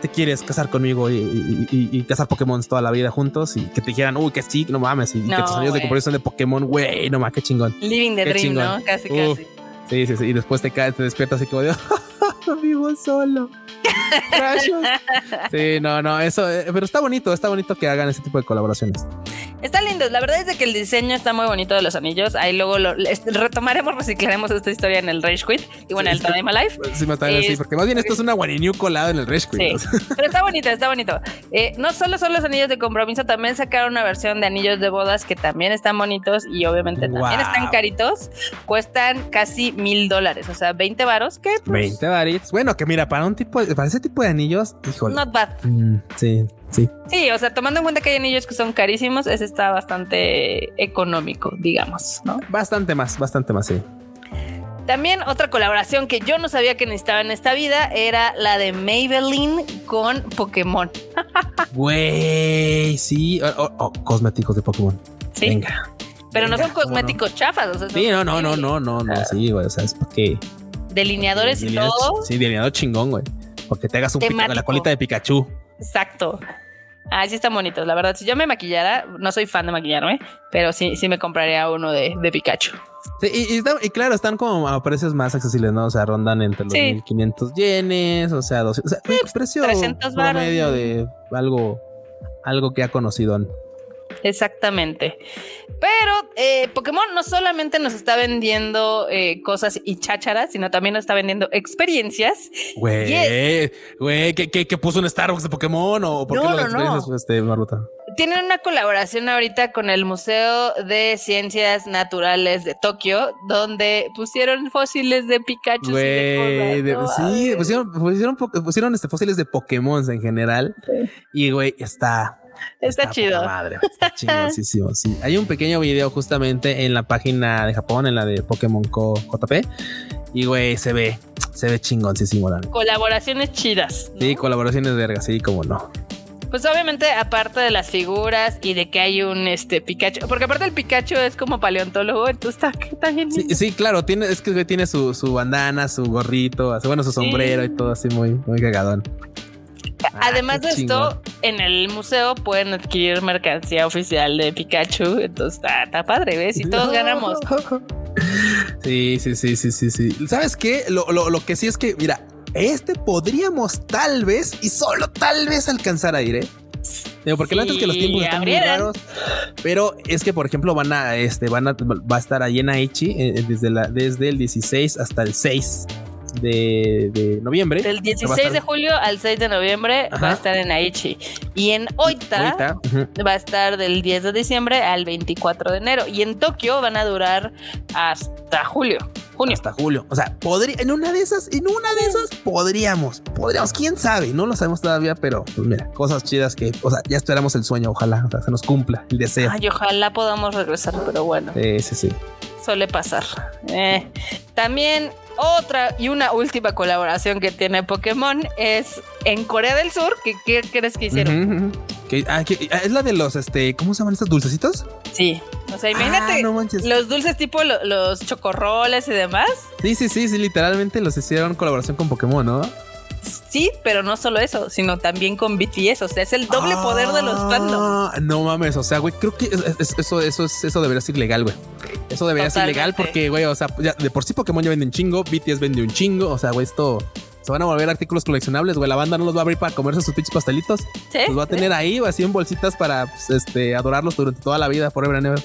Te quieres casar conmigo y, y, cazar Pokémon toda la vida juntos y que te dijeran, uy, que sí, no mames, y que tus amigos de comparación de Pokémon, güey, no mames, qué chingón. Living the dream, ¿no? Casi, casi. Sí, sí, sí, y después te caes, te despiertas así como de, *laughs* *laughs* vivo solo. *laughs* sí, no, no, eso, eh, pero está bonito, está bonito que hagan ese tipo de colaboraciones. Está lindo. La verdad es de que el diseño está muy bonito de los anillos. Ahí luego lo, retomaremos, reciclaremos esta historia en el Rage Quit y bueno, en el Time Alive. Sí, sí, porque más bien esto es una New colado en el Rage Quit. Sí, *laughs* pero está bonito, está bonito. Eh, no solo son los anillos de compromiso, también sacaron una versión de anillos de bodas que también están bonitos y obviamente también están caritos. Cuestan casi mil dólares, o sea, 20 varos. que 20 varitos. Bueno, que mira, para un tipo, para ese tipo de anillos, híjole. Not bad. Mm, sí. Sí. Sí, o sea, tomando en cuenta que hay anillos que son carísimos, ese está bastante económico, digamos, ¿no? Bastante más, bastante más, sí. También otra colaboración que yo no sabía que necesitaba en esta vida era la de Maybelline con Pokémon. *laughs* Güey, sí, cosméticos de Pokémon. Sí. Venga. Pero no son cosméticos chafas, o sea, Sí, no, no, no, no, no, no, sí, güey, o sea, es porque delineadores y todo. Sí, delineador chingón, güey. Porque te hagas un pico de la colita de Pikachu. Exacto. Ah, sí están bonitos. La verdad, si yo me maquillara, no soy fan de maquillarme, pero sí, sí me compraría uno de, Pikachu. Sí, y, claro, están como a precios más accesibles, ¿no? O sea, rondan entre los 1500 yenes, o sea, 200, o sea, sí, precio promedio de algo, algo que ha conocido. Exactamente. Pero eh, Pokémon no solamente nos está vendiendo eh, cosas y chácharas, sino también nos está vendiendo experiencias. Güey, güey, ¿qué, puso un Starbucks de Pokémon o por qué no, experiencias no. este, Maruta? Tienen una colaboración ahorita con el Museo de Ciencias Naturales de Tokio, donde pusieron fósiles de Pikachu. Güey, sí, pusieron, pusieron, pusieron, este, fósiles de Pokémon en general. Y güey, está Está, chido. Madre, está *laughs* chingosísimo. Sí. Hay un pequeño video justamente en la página de Japón, en la de Pokémon Co. JP. Y güey, se ve, se ve chingoncísimo. La colaboraciones chidas. Sí, colaboraciones vergas, sí, como no. Pues obviamente, aparte de las figuras y de que hay un este Pikachu, porque aparte el Pikachu es como paleontólogo, entonces está, está bien. Sí, claro, tiene, es que tiene su, su bandana, su gorrito, bueno, su sombrero y todo así muy, muy cagadón. Ah, Además de esto, en el museo pueden adquirir mercancía oficial de Pikachu. Entonces está, padre, ¿ves? Y todos ganamos. *laughs* Sí, sí, sí, sí, sí, sí. ¿Sabes qué? Lo, que sí es que, mira, este podríamos tal vez y solo tal vez alcanzar a ir, ¿eh? porque antes que los tiempos están muy raros, pero es que por ejemplo van a este van a va a estar ahí en Aichi eh, desde la desde el 16 hasta el 6 de, noviembre. Del 16 de julio al 6 de noviembre va a estar en Aichi. Y en Oita, va a estar del 10 de diciembre al 24 de enero. Y en Tokio van a durar hasta julio. Junio. Hasta julio. O sea, podría, en una de esas, en una de esas podríamos, podríamos, quién sabe, no lo sabemos todavía, pero pues mira, cosas chidas que, o sea, ya esperamos el sueño, ojalá, o sea, se nos cumpla el deseo. Ay, ojalá podamos regresar, pero bueno. Sí, sí, sí. Suele pasar. Eh, también otra y una última colaboración que tiene Pokémon es en Corea del Sur. ¿Qué, crees que hicieron? Ah, ah, es la de los, este, ¿cómo se llaman estos dulcecitos? Sí. O sea, imagínate ah, los dulces tipo los chocorroles y demás. Sí, sí, sí, sí, literalmente los hicieron colaboración con Pokémon, ¿no? Sí, pero no solo eso, sino también con BTS. O sea, es el doble poder de los fandoms. No mames, o sea, güey, creo que eso, eso, eso debería ser ilegal, güey. Eso debería ser ilegal porque, güey, o sea, de por sí Pokémon ya vende un chingo, BTS vende un chingo. O sea, güey, esto se van a volver artículos coleccionables, güey. La banda no los va a abrir para comerse sus pinches pastelitos. ¿Sí? Los va a tener ahí, güey, así en bolsitas para pues, este, adorarlos durante toda la vida, forever and ever.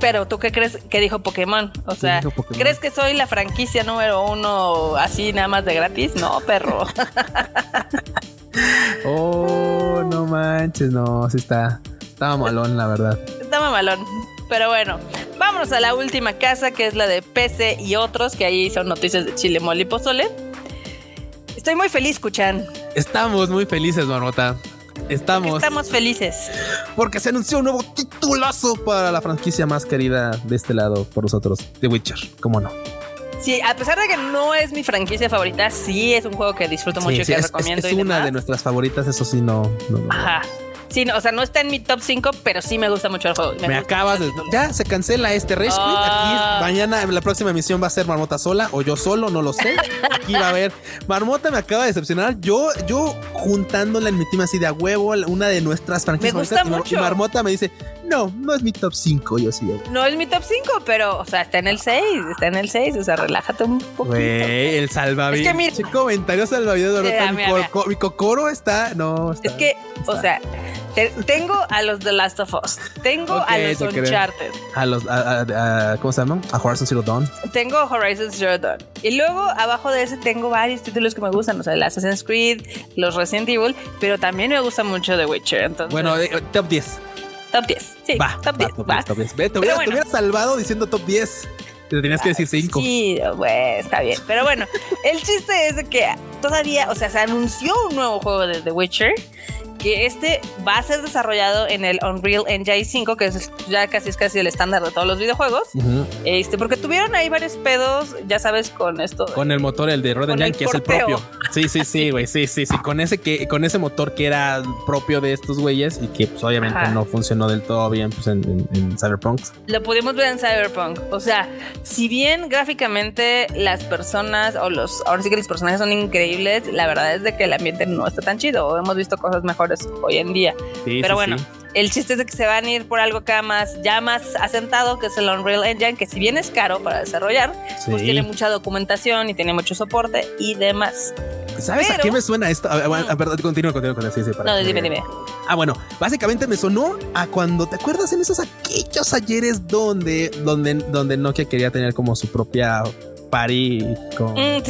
Pero tú qué crees que dijo Pokémon? O sea, ¿crees que soy la franquicia número uno así nada más de gratis? No, perro. *laughs* oh, no manches, no, así está. Estaba malón, la verdad. Estaba malón. Pero bueno, vámonos a la última casa, que es la de PC y otros, que ahí son noticias de Chile, Mole y Pozole. Estoy muy feliz, Cuchan. Estamos muy felices, Marmota. Estamos. Estamos felices. Porque se anunció un nuevo titulazo para la franquicia más querida de este lado por nosotros, The Witcher. ¿Cómo no? Sí, a pesar de que no es mi franquicia favorita, sí es un juego que disfruto mucho y que recomiendo. Es, una de nuestras favoritas, eso sí, no. no, no Ajá. Sí, no, o sea, no está en mi top 5, pero sí me gusta mucho el juego. Me, acabas de. Ya se cancela este Rage Aquí ah. mañana la próxima emisión va a ser Marmota sola o yo solo, no lo sé. Aquí va a haber. Marmota me acaba de decepcionar. Yo, yo juntándola en mi team así de a huevo, una de nuestras franquicias. Me gusta mucho. Y Marmota me dice, no, no es mi top 5. Yo sí. No es mi top 5, pero, o sea, está en el 6. Está en el 6. O sea, relájate un poquito. Güey, el salvavidas. Es que mira. comentario salvavidas. mi, cocoro está. No. Es que, o sea tengo a los The Last of Us. Tengo a los Uncharted. A los, ¿cómo se llama? A Horizon Zero Dawn. Tengo Horizon Zero Dawn. Y luego abajo de ese tengo varios títulos que me gustan, o sea, el Assassin's Creed, los Resident Evil, pero también me gusta mucho The Witcher. Entonces, bueno, eh, top 10. Top 10. Sí, va, top, 10, top 10. te, hubiera, salvado diciendo top 10. Te tenías que decir 5. Sí, bueno, está bien. Pero bueno, el chiste es que todavía, o sea, se anunció un nuevo juego de The Witcher que este va a ser desarrollado en el Unreal Engine 5, que es ya casi es casi el estándar de todos los videojuegos. Este, porque tuvieron ahí varios pedos, ya sabes, con esto. Con el motor, el de Red Engine, que es el propio. Sí, sí, sí, güey, sí, sí, sí. Con ese que, con ese motor que era propio de estos güeyes y que pues obviamente no funcionó del todo bien pues, en, Cyberpunk. Lo pudimos ver en Cyberpunk. O sea, si bien gráficamente las personas o los, ahora sí que los personajes son increíbles, la verdad es de que el ambiente no está tan chido. Hemos visto cosas mejores hoy en día. Pero bueno, el chiste es de que se van a ir por algo acá más, ya más asentado, que es el Unreal Engine, que si bien es caro para desarrollar, pues tiene mucha documentación y tiene mucho soporte y demás. ¿Sabes a qué me suena esto? A, continúo, continúo, continúo. Sí, sí, no, dime, dime. Ah, bueno, básicamente me sonó a cuando te acuerdas en esos aquellos ayeres donde, donde, donde Nokia quería tener como su propia party con mm,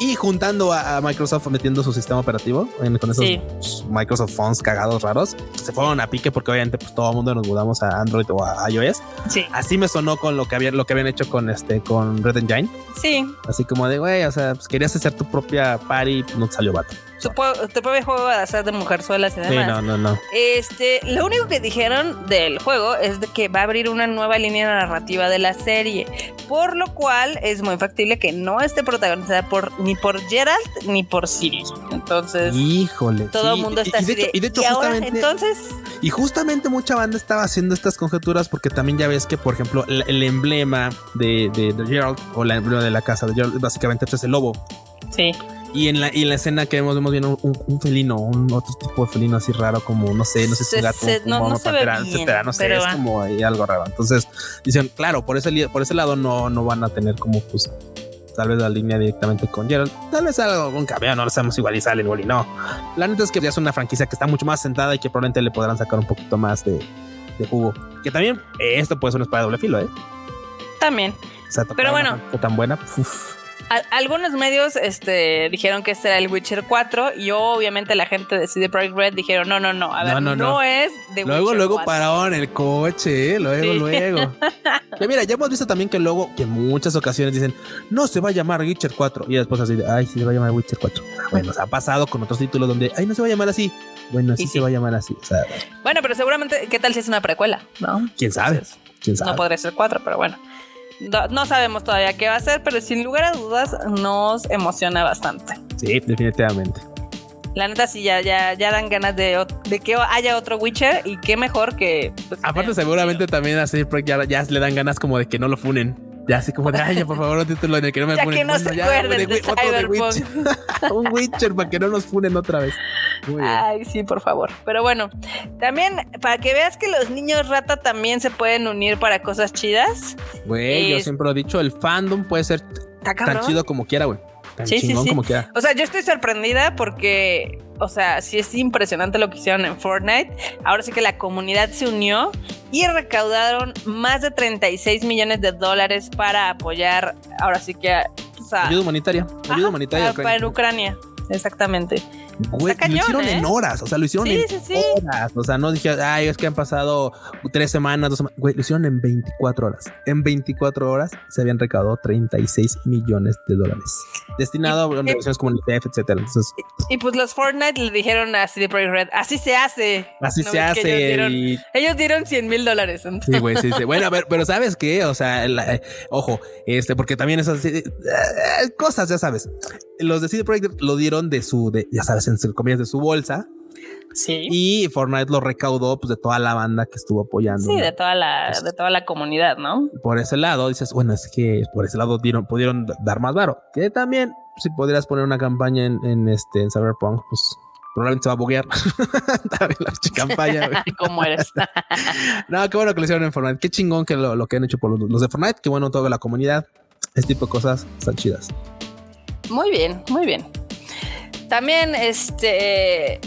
y juntando a, Microsoft metiendo su sistema operativo con esos Microsoft Phones cagados raros. Se fueron a pique porque obviamente pues todo el mundo nos mudamos a Android o a iOS. Así me sonó con lo que habían lo que habían hecho con este con Red Engine. Sí. Así como de güey, o sea, pues querías hacer tu propia party, pues no te salió vato tu, propio juego va a ser de mujerzuelas y demás. Sí, no, no, no. Este, lo único que dijeron del juego es de que va a abrir una nueva línea narrativa de la serie, por lo cual es muy factible que no esté protagonizada por ni por Geralt ni por Siri. Entonces, híjole, todo el mundo está y, de, y de hecho, justamente, entonces y justamente mucha banda estaba haciendo estas conjeturas porque también ya ves que, por ejemplo, el, emblema de, de, Geralt o el emblema de la casa de Geralt básicamente es el lobo. Sí. Y en la, y en la escena que vemos, vemos bien un, felino, un otro tipo de felino así raro, como no sé, no sé si es un gato, no, no se ve etcétera, no sé, es como ahí algo raro. Entonces dicen, claro, por ese, por ese lado no, no van a tener como pues tal vez la línea directamente con Gerald, tal vez algo, un cameo, no lo sabemos igual y sale igual y no. La neta es que ya es una franquicia que está mucho más sentada y que probablemente le podrán sacar un poquito más de, de jugo. Que también esto puede ser una espada de doble filo, ¿eh? También. Pero bueno. Tan buena. Algunos medios este, dijeron que este era el Witcher 4 y obviamente la gente de CD Projekt Red dijeron no, no, no, a ver, no, es de Luego, Witcher luego pararon el coche, ¿eh? luego, luego. *laughs* mira, ya hemos visto también que luego, que en muchas ocasiones dicen, no se va a llamar Witcher 4 y después así, ay, sí se va a llamar Witcher 4. Bueno, se ha pasado con otros títulos donde, ay, no se va a llamar así. Bueno, sí, se va a llamar así. bueno, pero seguramente, ¿qué tal si es una precuela? ¿No? ¿Quién sabe? ¿Quién sabe? No podría ser 4, pero bueno. No, sabemos todavía qué va a ser, pero sin lugar a dudas nos emociona bastante. Sí, definitivamente. La neta sí, ya, ya, ya dan ganas de, de que haya otro Witcher y qué mejor que... Pues, Aparte seguramente también así ya, ya le dan ganas como de que no lo funen. Ya así como de, ay, por favor, un título en el que no me ya Que no se de, Witcher. *laughs* un Witcher para que no nos funen otra vez. Ay, sí, por favor. Pero bueno, también para que veas que los niños rata también se pueden unir para cosas chidas. Güey, yo siempre lo he dicho, el fandom puede ser tan chido como quiera, güey. Tan sí, chingón como quiera. O sea, yo estoy sorprendida porque o sea, sí es impresionante lo que hicieron en Fortnite. Ahora sí que la comunidad se unió y recaudaron más de 36 millones de dólares para apoyar, ahora sí que... ayuda humanitaria. Ayuda humanitaria. Para, Ucrania, exactamente. Lo hicieron en ¿eh? horas, o sea, lo hicieron en horas. O sea, no dije, ay, es que han pasado tres semanas, dos semanas. Güey, lo hicieron en 24 horas. En 24 horas se habían recaudado 36 millones de dólares. Destinado a organizaciones como UNICEF, etcétera. Entonces, y, pues los Fortnite le dijeron a CD Projekt Red, así se hace. Así se hace. Ellos dieron, 100 mil dólares. Sí, güey, sí, sí. Bueno, a ver, pero ¿sabes qué? O sea, eh, ojo, este, porque también esas eh, cosas, ya sabes. Los de CD Projekt lo dieron de su, de, ya sabes, en comillas, de su bolsa. Sí. Y Fortnite lo recaudó pues, de toda la banda que estuvo apoyando. Sí, de toda la, de toda la comunidad, ¿no? Por ese lado, dices, bueno, es que por ese lado dieron, pudieron dar más varo. Que también, si podrías poner una campaña en, este en Cyberpunk, pues probablemente se va a buguear *laughs* la campaña. *laughs* ¿Cómo eres? *laughs* no, qué bueno que lo hicieron en Fortnite. Qué chingón que lo, que han hecho por los, de Fortnite. Qué bueno toda la comunidad. Este tipo de cosas están chidas. Muy bien, muy bien. También, este.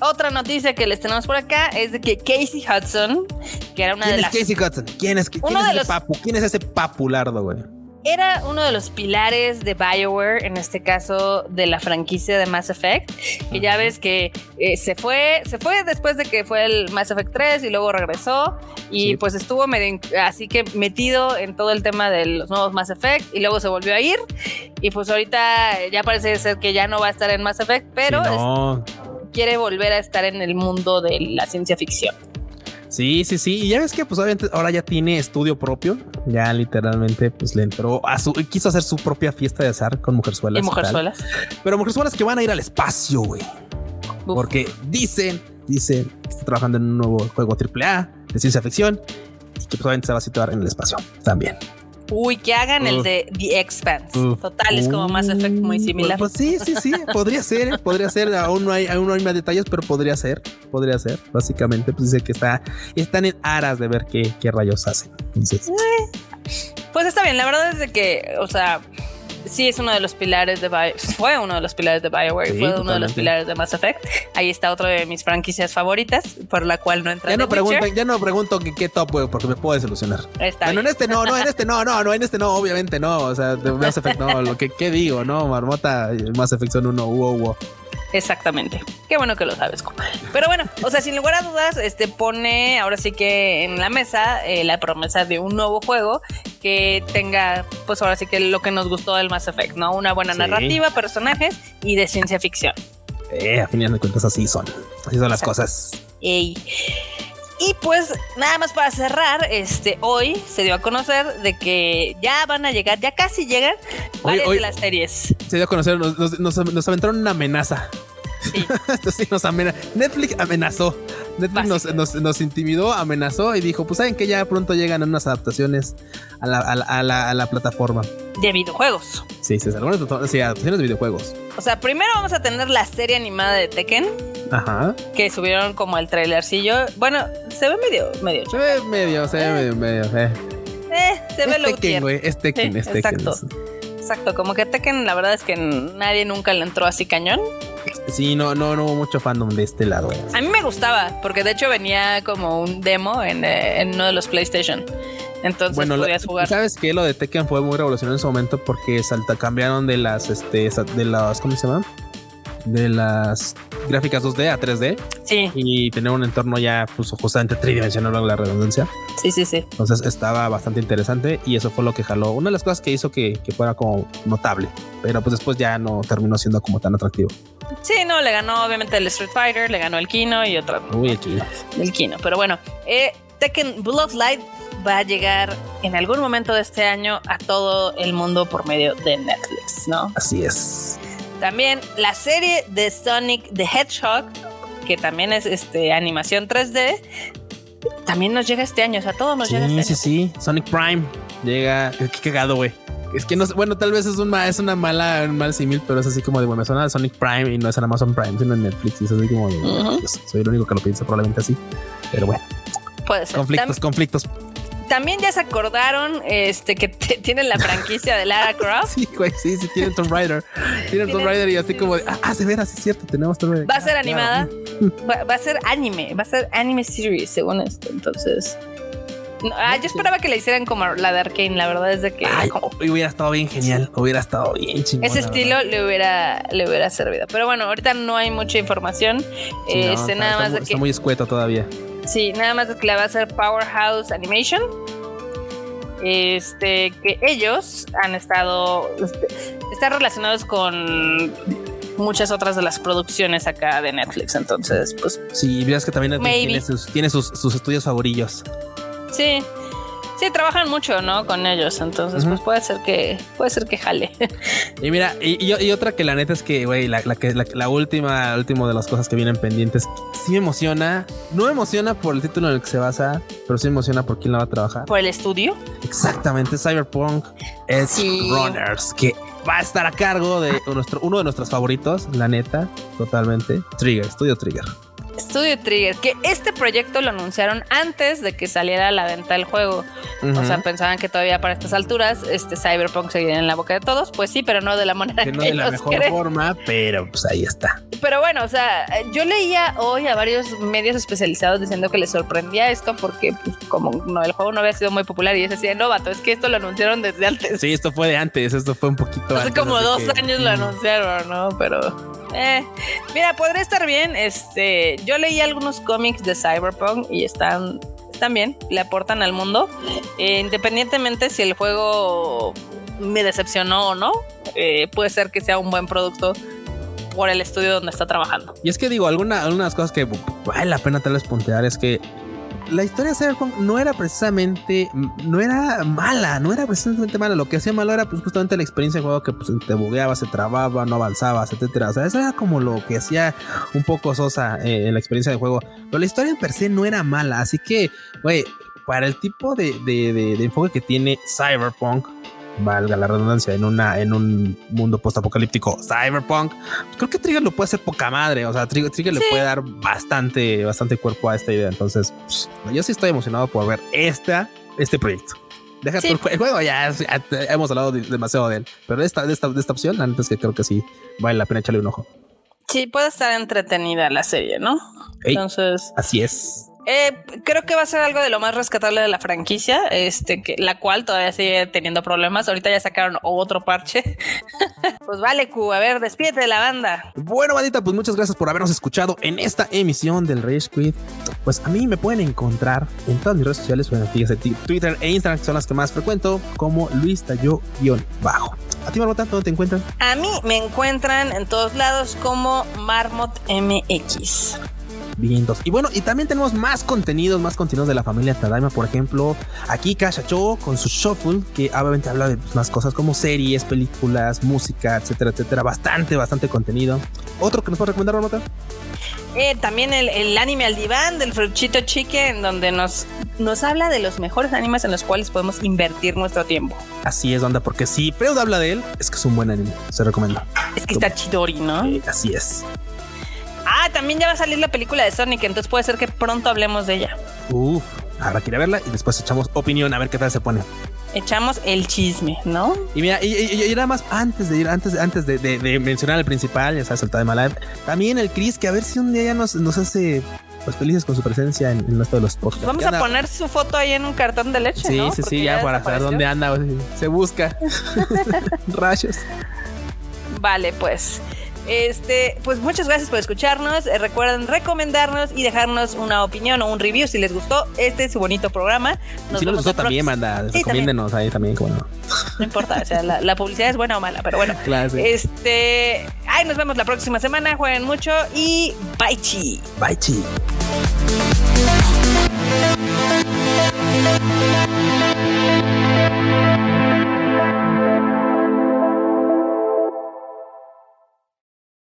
otra noticia que les tenemos por acá es de que Casey Hudson, que era una de las. ¿Quién es Casey Hudson? ¿Quién es, quién es ese papu? ¿Quién es ese papulardo, güey? Era uno de los pilares de BioWare, en este caso de la franquicia de Mass Effect, que ya ves que eh, se fue, se fue después de que fue el Mass Effect 3 y luego regresó. Y pues estuvo medio, así que metido en todo el tema de los nuevos Mass Effect y luego se volvió a ir. Y pues ahorita ya parece ser que ya no va a estar en Mass Effect, pero quiere volver a estar en el mundo de la ciencia ficción. Sí, sí, sí. Y ya ves que pues obviamente ahora ya tiene estudio propio. Ya literalmente pues le entró a su... Quiso hacer su propia fiesta de azar con mujerzuelas. Y mujerzuelas. Pero mujerzuelas que van a ir al espacio, güey. Porque dicen, dicen que está trabajando en un nuevo juego AAA de ciencia ficción. Y que pues obviamente se va a situar en el espacio también. Uy, que hagan el de The Expanse. Total, es como más efecto muy similar. Pues, sí, sí, sí, podría ser, ¿eh? podría ser. Aún no hay, aún no hay más detalles, pero podría ser, podría ser. Básicamente, pues dice que está, están en aras de ver qué, qué rayos hacen. Entonces, eh, pues está bien. La verdad es de que, o sea, sí es uno de los pilares de Bio, fue uno de los pilares de BioWare, fue uno de los pilares de Mass Effect. Ahí está otra de mis franquicias favoritas, por la cual no entra. Ya no pregunto, ya no pregunto qué top, güey, porque me puedo desilusionar. Está bueno, en este no, no, en este no, no, no, en este no, obviamente no. O sea, de Mass Effect no, lo que ¿qué digo, no, Marmota, Mass Effect son uno, wow, wow. Exactamente. Qué bueno que lo sabes. Pero bueno, o sea, sin lugar a dudas, este pone ahora sí que en la mesa eh, la promesa de un nuevo juego que tenga, pues ahora sí que lo que nos gustó del Mass Effect, ¿no? Una buena narrativa, personajes y de ciencia ficción. Eh, a fin de cuentas así son. Así son las cosas. Y pues nada más para cerrar, este hoy se dio a conocer de que ya van a llegar, ya casi llegan varias de las series. Se dio a conocer, nos, nos aventaron una amenaza. *laughs* Esto sí nos amenazó. Netflix amenazó. Netflix nos, intimidó, amenazó y dijo: Pues saben que ya pronto llegan unas adaptaciones a la, plataforma. De videojuegos. Sí, sí, algunas sí, adaptaciones de videojuegos. O sea, primero vamos a tener la serie animada de Tekken. Ajá. Que subieron como el trailercillo. Bueno, se ve medio, medio. Se ve medio, se ve eh. medio, medio. Eh. eh se ve lo Tekken, güey. Es Tekken, es Tekken. Exacto. Exacto, como que Tekken, la verdad es que nadie nunca le entró así cañón. Sí, no, no, no hubo mucho fandom de este lado. A mí me gustaba, porque de hecho venía como un demo en, eh, uno de los PlayStation. Entonces bueno, podías jugar. ¿Sabes qué? Lo de Tekken fue muy revolucionario en su momento porque salta, cambiaron de las, este, de las, ¿cómo se llama? De las gráficas 2D a 3D. Sí. Y tener un entorno ya, pues, justamente tridimensional, la redundancia. Sí, sí, sí. Entonces estaba bastante interesante y eso fue lo que jaló. Una de las cosas que hizo que, fuera como notable, pero pues después ya no terminó siendo como tan atractivo. Sí, no, le ganó obviamente el Street Fighter, le ganó el Kino y otras. Uy, el Kino. El Kino, pero bueno, eh, Tekken Bloodlight va a llegar en algún momento de este año a todo el mundo por medio de Netflix, ¿no? Así es. También la serie de Sonic the Hedgehog, que también es este animación 3D, también nos llega este año. O sea, todo nos llega este sí, Sí, sí, Sonic Prime llega. Qué cagado, güey. Es que no bueno, tal vez es, un, es una mala, un mal símil, pero es así como de, bueno, me suena de Sonic Prime y no es en Amazon Prime, sino en Netflix. Y es así como de, soy el único que lo piensa probablemente así. Pero bueno. Puede ser. Conflictos, conflictos también ya se acordaron este que tienen la franquicia de Lara Croft. sí, güey, sí, sí, tienen Tomb Raider. Tienen Tomb Raider y así como de, ah, ah, de veras, es cierto, tenemos Tomb Raider. Va a ser animada, va, a ser anime, va a ser anime series, según esto. Entonces, ah, yo esperaba que le hicieran como la de Arkane, la verdad es de que Ay, hubiera estado bien genial, hubiera estado bien chingón. Ese estilo le hubiera le hubiera servido. Pero bueno, ahorita no hay mucha información. este, nada más de que está muy escueto todavía. Sí, nada más que la va a hacer Powerhouse Animation. Este, que ellos han estado, este, están relacionados con muchas otras de las producciones acá de Netflix. Entonces, pues. Sí, veas que también tiene, sus, tiene sus, sus estudios favorillos. Sí, Sí, trabajan mucho, ¿no? Con ellos. Entonces, pues puede ser que, puede ser que jale. Y mira, y, otra que la neta es que, güey, la, que, la, última, último de las cosas que vienen pendientes, sí me emociona. No me emociona por el título en el que se basa, pero sí me emociona por quién la va a trabajar. Por el estudio. Exactamente, Cyberpunk Edge Runners, que va a estar a cargo de nuestro, uno de nuestros favoritos, la neta, totalmente. Trigger, Estudio Trigger. Estudio Trigger, que este proyecto lo anunciaron antes de que saliera a la venta el juego. O sea, pensaban que todavía para estas alturas este Cyberpunk seguiría en la boca de todos. Pues sí, pero no de la manera que, no de la mejor forma, pero pues ahí está. Pero bueno, o sea, yo leía hoy a varios medios especializados diciendo que les sorprendía esto porque pues, como no, el juego no había sido muy popular y es así, no, vato, es que esto lo anunciaron desde antes. Sí, esto fue de antes, esto fue un poquito Hace como dos años lo anunciaron, ¿no? Pero... Eh, mira, podría estar bien. Este, yo leí algunos cómics de Cyberpunk y están, están bien, le aportan al mundo. Eh, independientemente si el juego me decepcionó o no, eh, puede ser que sea un buen producto por el estudio donde está trabajando. Y es que digo, alguna, algunas cosas que vale la pena tal vez puntear es que la historia de Cyberpunk no era precisamente, no era mala, no era precisamente mala. Lo que hacía malo era pues justamente la experiencia de juego que pues, te bugueaba, se trababa, no avanzabas, etcétera. O sea, eso era como lo que hacía un poco sosa eh, la experiencia de juego. Pero la historia en per se no era mala. Así que, güey, para el tipo de, de enfoque que tiene Cyberpunk, valga la redundancia, en una en un mundo postapocalíptico cyberpunk, creo que Trigger lo puede hacer poca madre. O sea, Trigger, le puede dar bastante, bastante cuerpo a esta idea. Entonces, pues, yo sí estoy emocionado por ver esta, este proyecto. Deja el, juego, ya, hemos hablado demasiado de él, pero de esta, de esta, de esta opción, antes que creo que sí vale la pena echarle un ojo. Sí, puede estar entretenida la serie, ¿no? Entonces. Así es. Eh, creo que va a ser algo de lo más rescatable de la franquicia, este, que, la cual todavía sigue teniendo problemas. Ahorita ya sacaron otro parche. *laughs* pues vale, Q, a ver, despídete de la banda. Bueno, bandita, pues muchas gracias por habernos escuchado en esta emisión del Rage Quit. Pues a mí me pueden encontrar en todas mis redes sociales, bueno, Twitter e Instagram, que son las que más frecuento, como Luis Tayo-Bajo. ¿A ti, Marmota, dónde te encuentran? A mí me encuentran en todos lados como Marmot MX. Y bueno, y también tenemos más contenidos, más contenidos de la familia Tadaima. Por ejemplo, aquí Kashacho con su Shuffle, que obviamente habla de más cosas como series, películas, música, etcétera, etcétera. Bastante, bastante contenido. ¿Otro que nos puede recomendar, Ramota? Eh, también el, anime al diván del Fruchito Chicken, donde nos, nos habla de los mejores animes en los cuales podemos invertir nuestro tiempo. Así es, onda, porque si Freud habla de él, es que es un buen anime. Se recomienda. Es que está chidori, ¿no? así es. Ah, también ya va a salir la película de Sonic, entonces puede ser que pronto hablemos de ella. Uf, habrá que ir a verla y después echamos opinión a ver qué tal se pone. Echamos el chisme, ¿no? Y mira, y, nada más antes de ir, antes, antes de, mencionar al principal, ya sabes, el de Live, también el Chris, que a ver si un día ya nos, nos hace pues felices con su presencia en, en nuestro de los podcasts. Vamos a poner su foto ahí en un cartón de leche. Sí, sí, sí, ya, para saber dónde anda. Se busca. *laughs* *laughs* Rayos. Vale, pues. Este, pues muchas gracias por escucharnos. Eh, recuerden recomendarnos y dejarnos una opinión o un review si les gustó este es su bonito programa. Si no les gustó también, manda, sí, recomiéndenos ahí también. Bueno. No importa, o sea, la, publicidad es buena o mala, pero bueno. Claro, este, ahí nos vemos la próxima semana. Jueguen mucho y bye chi. Bye chi.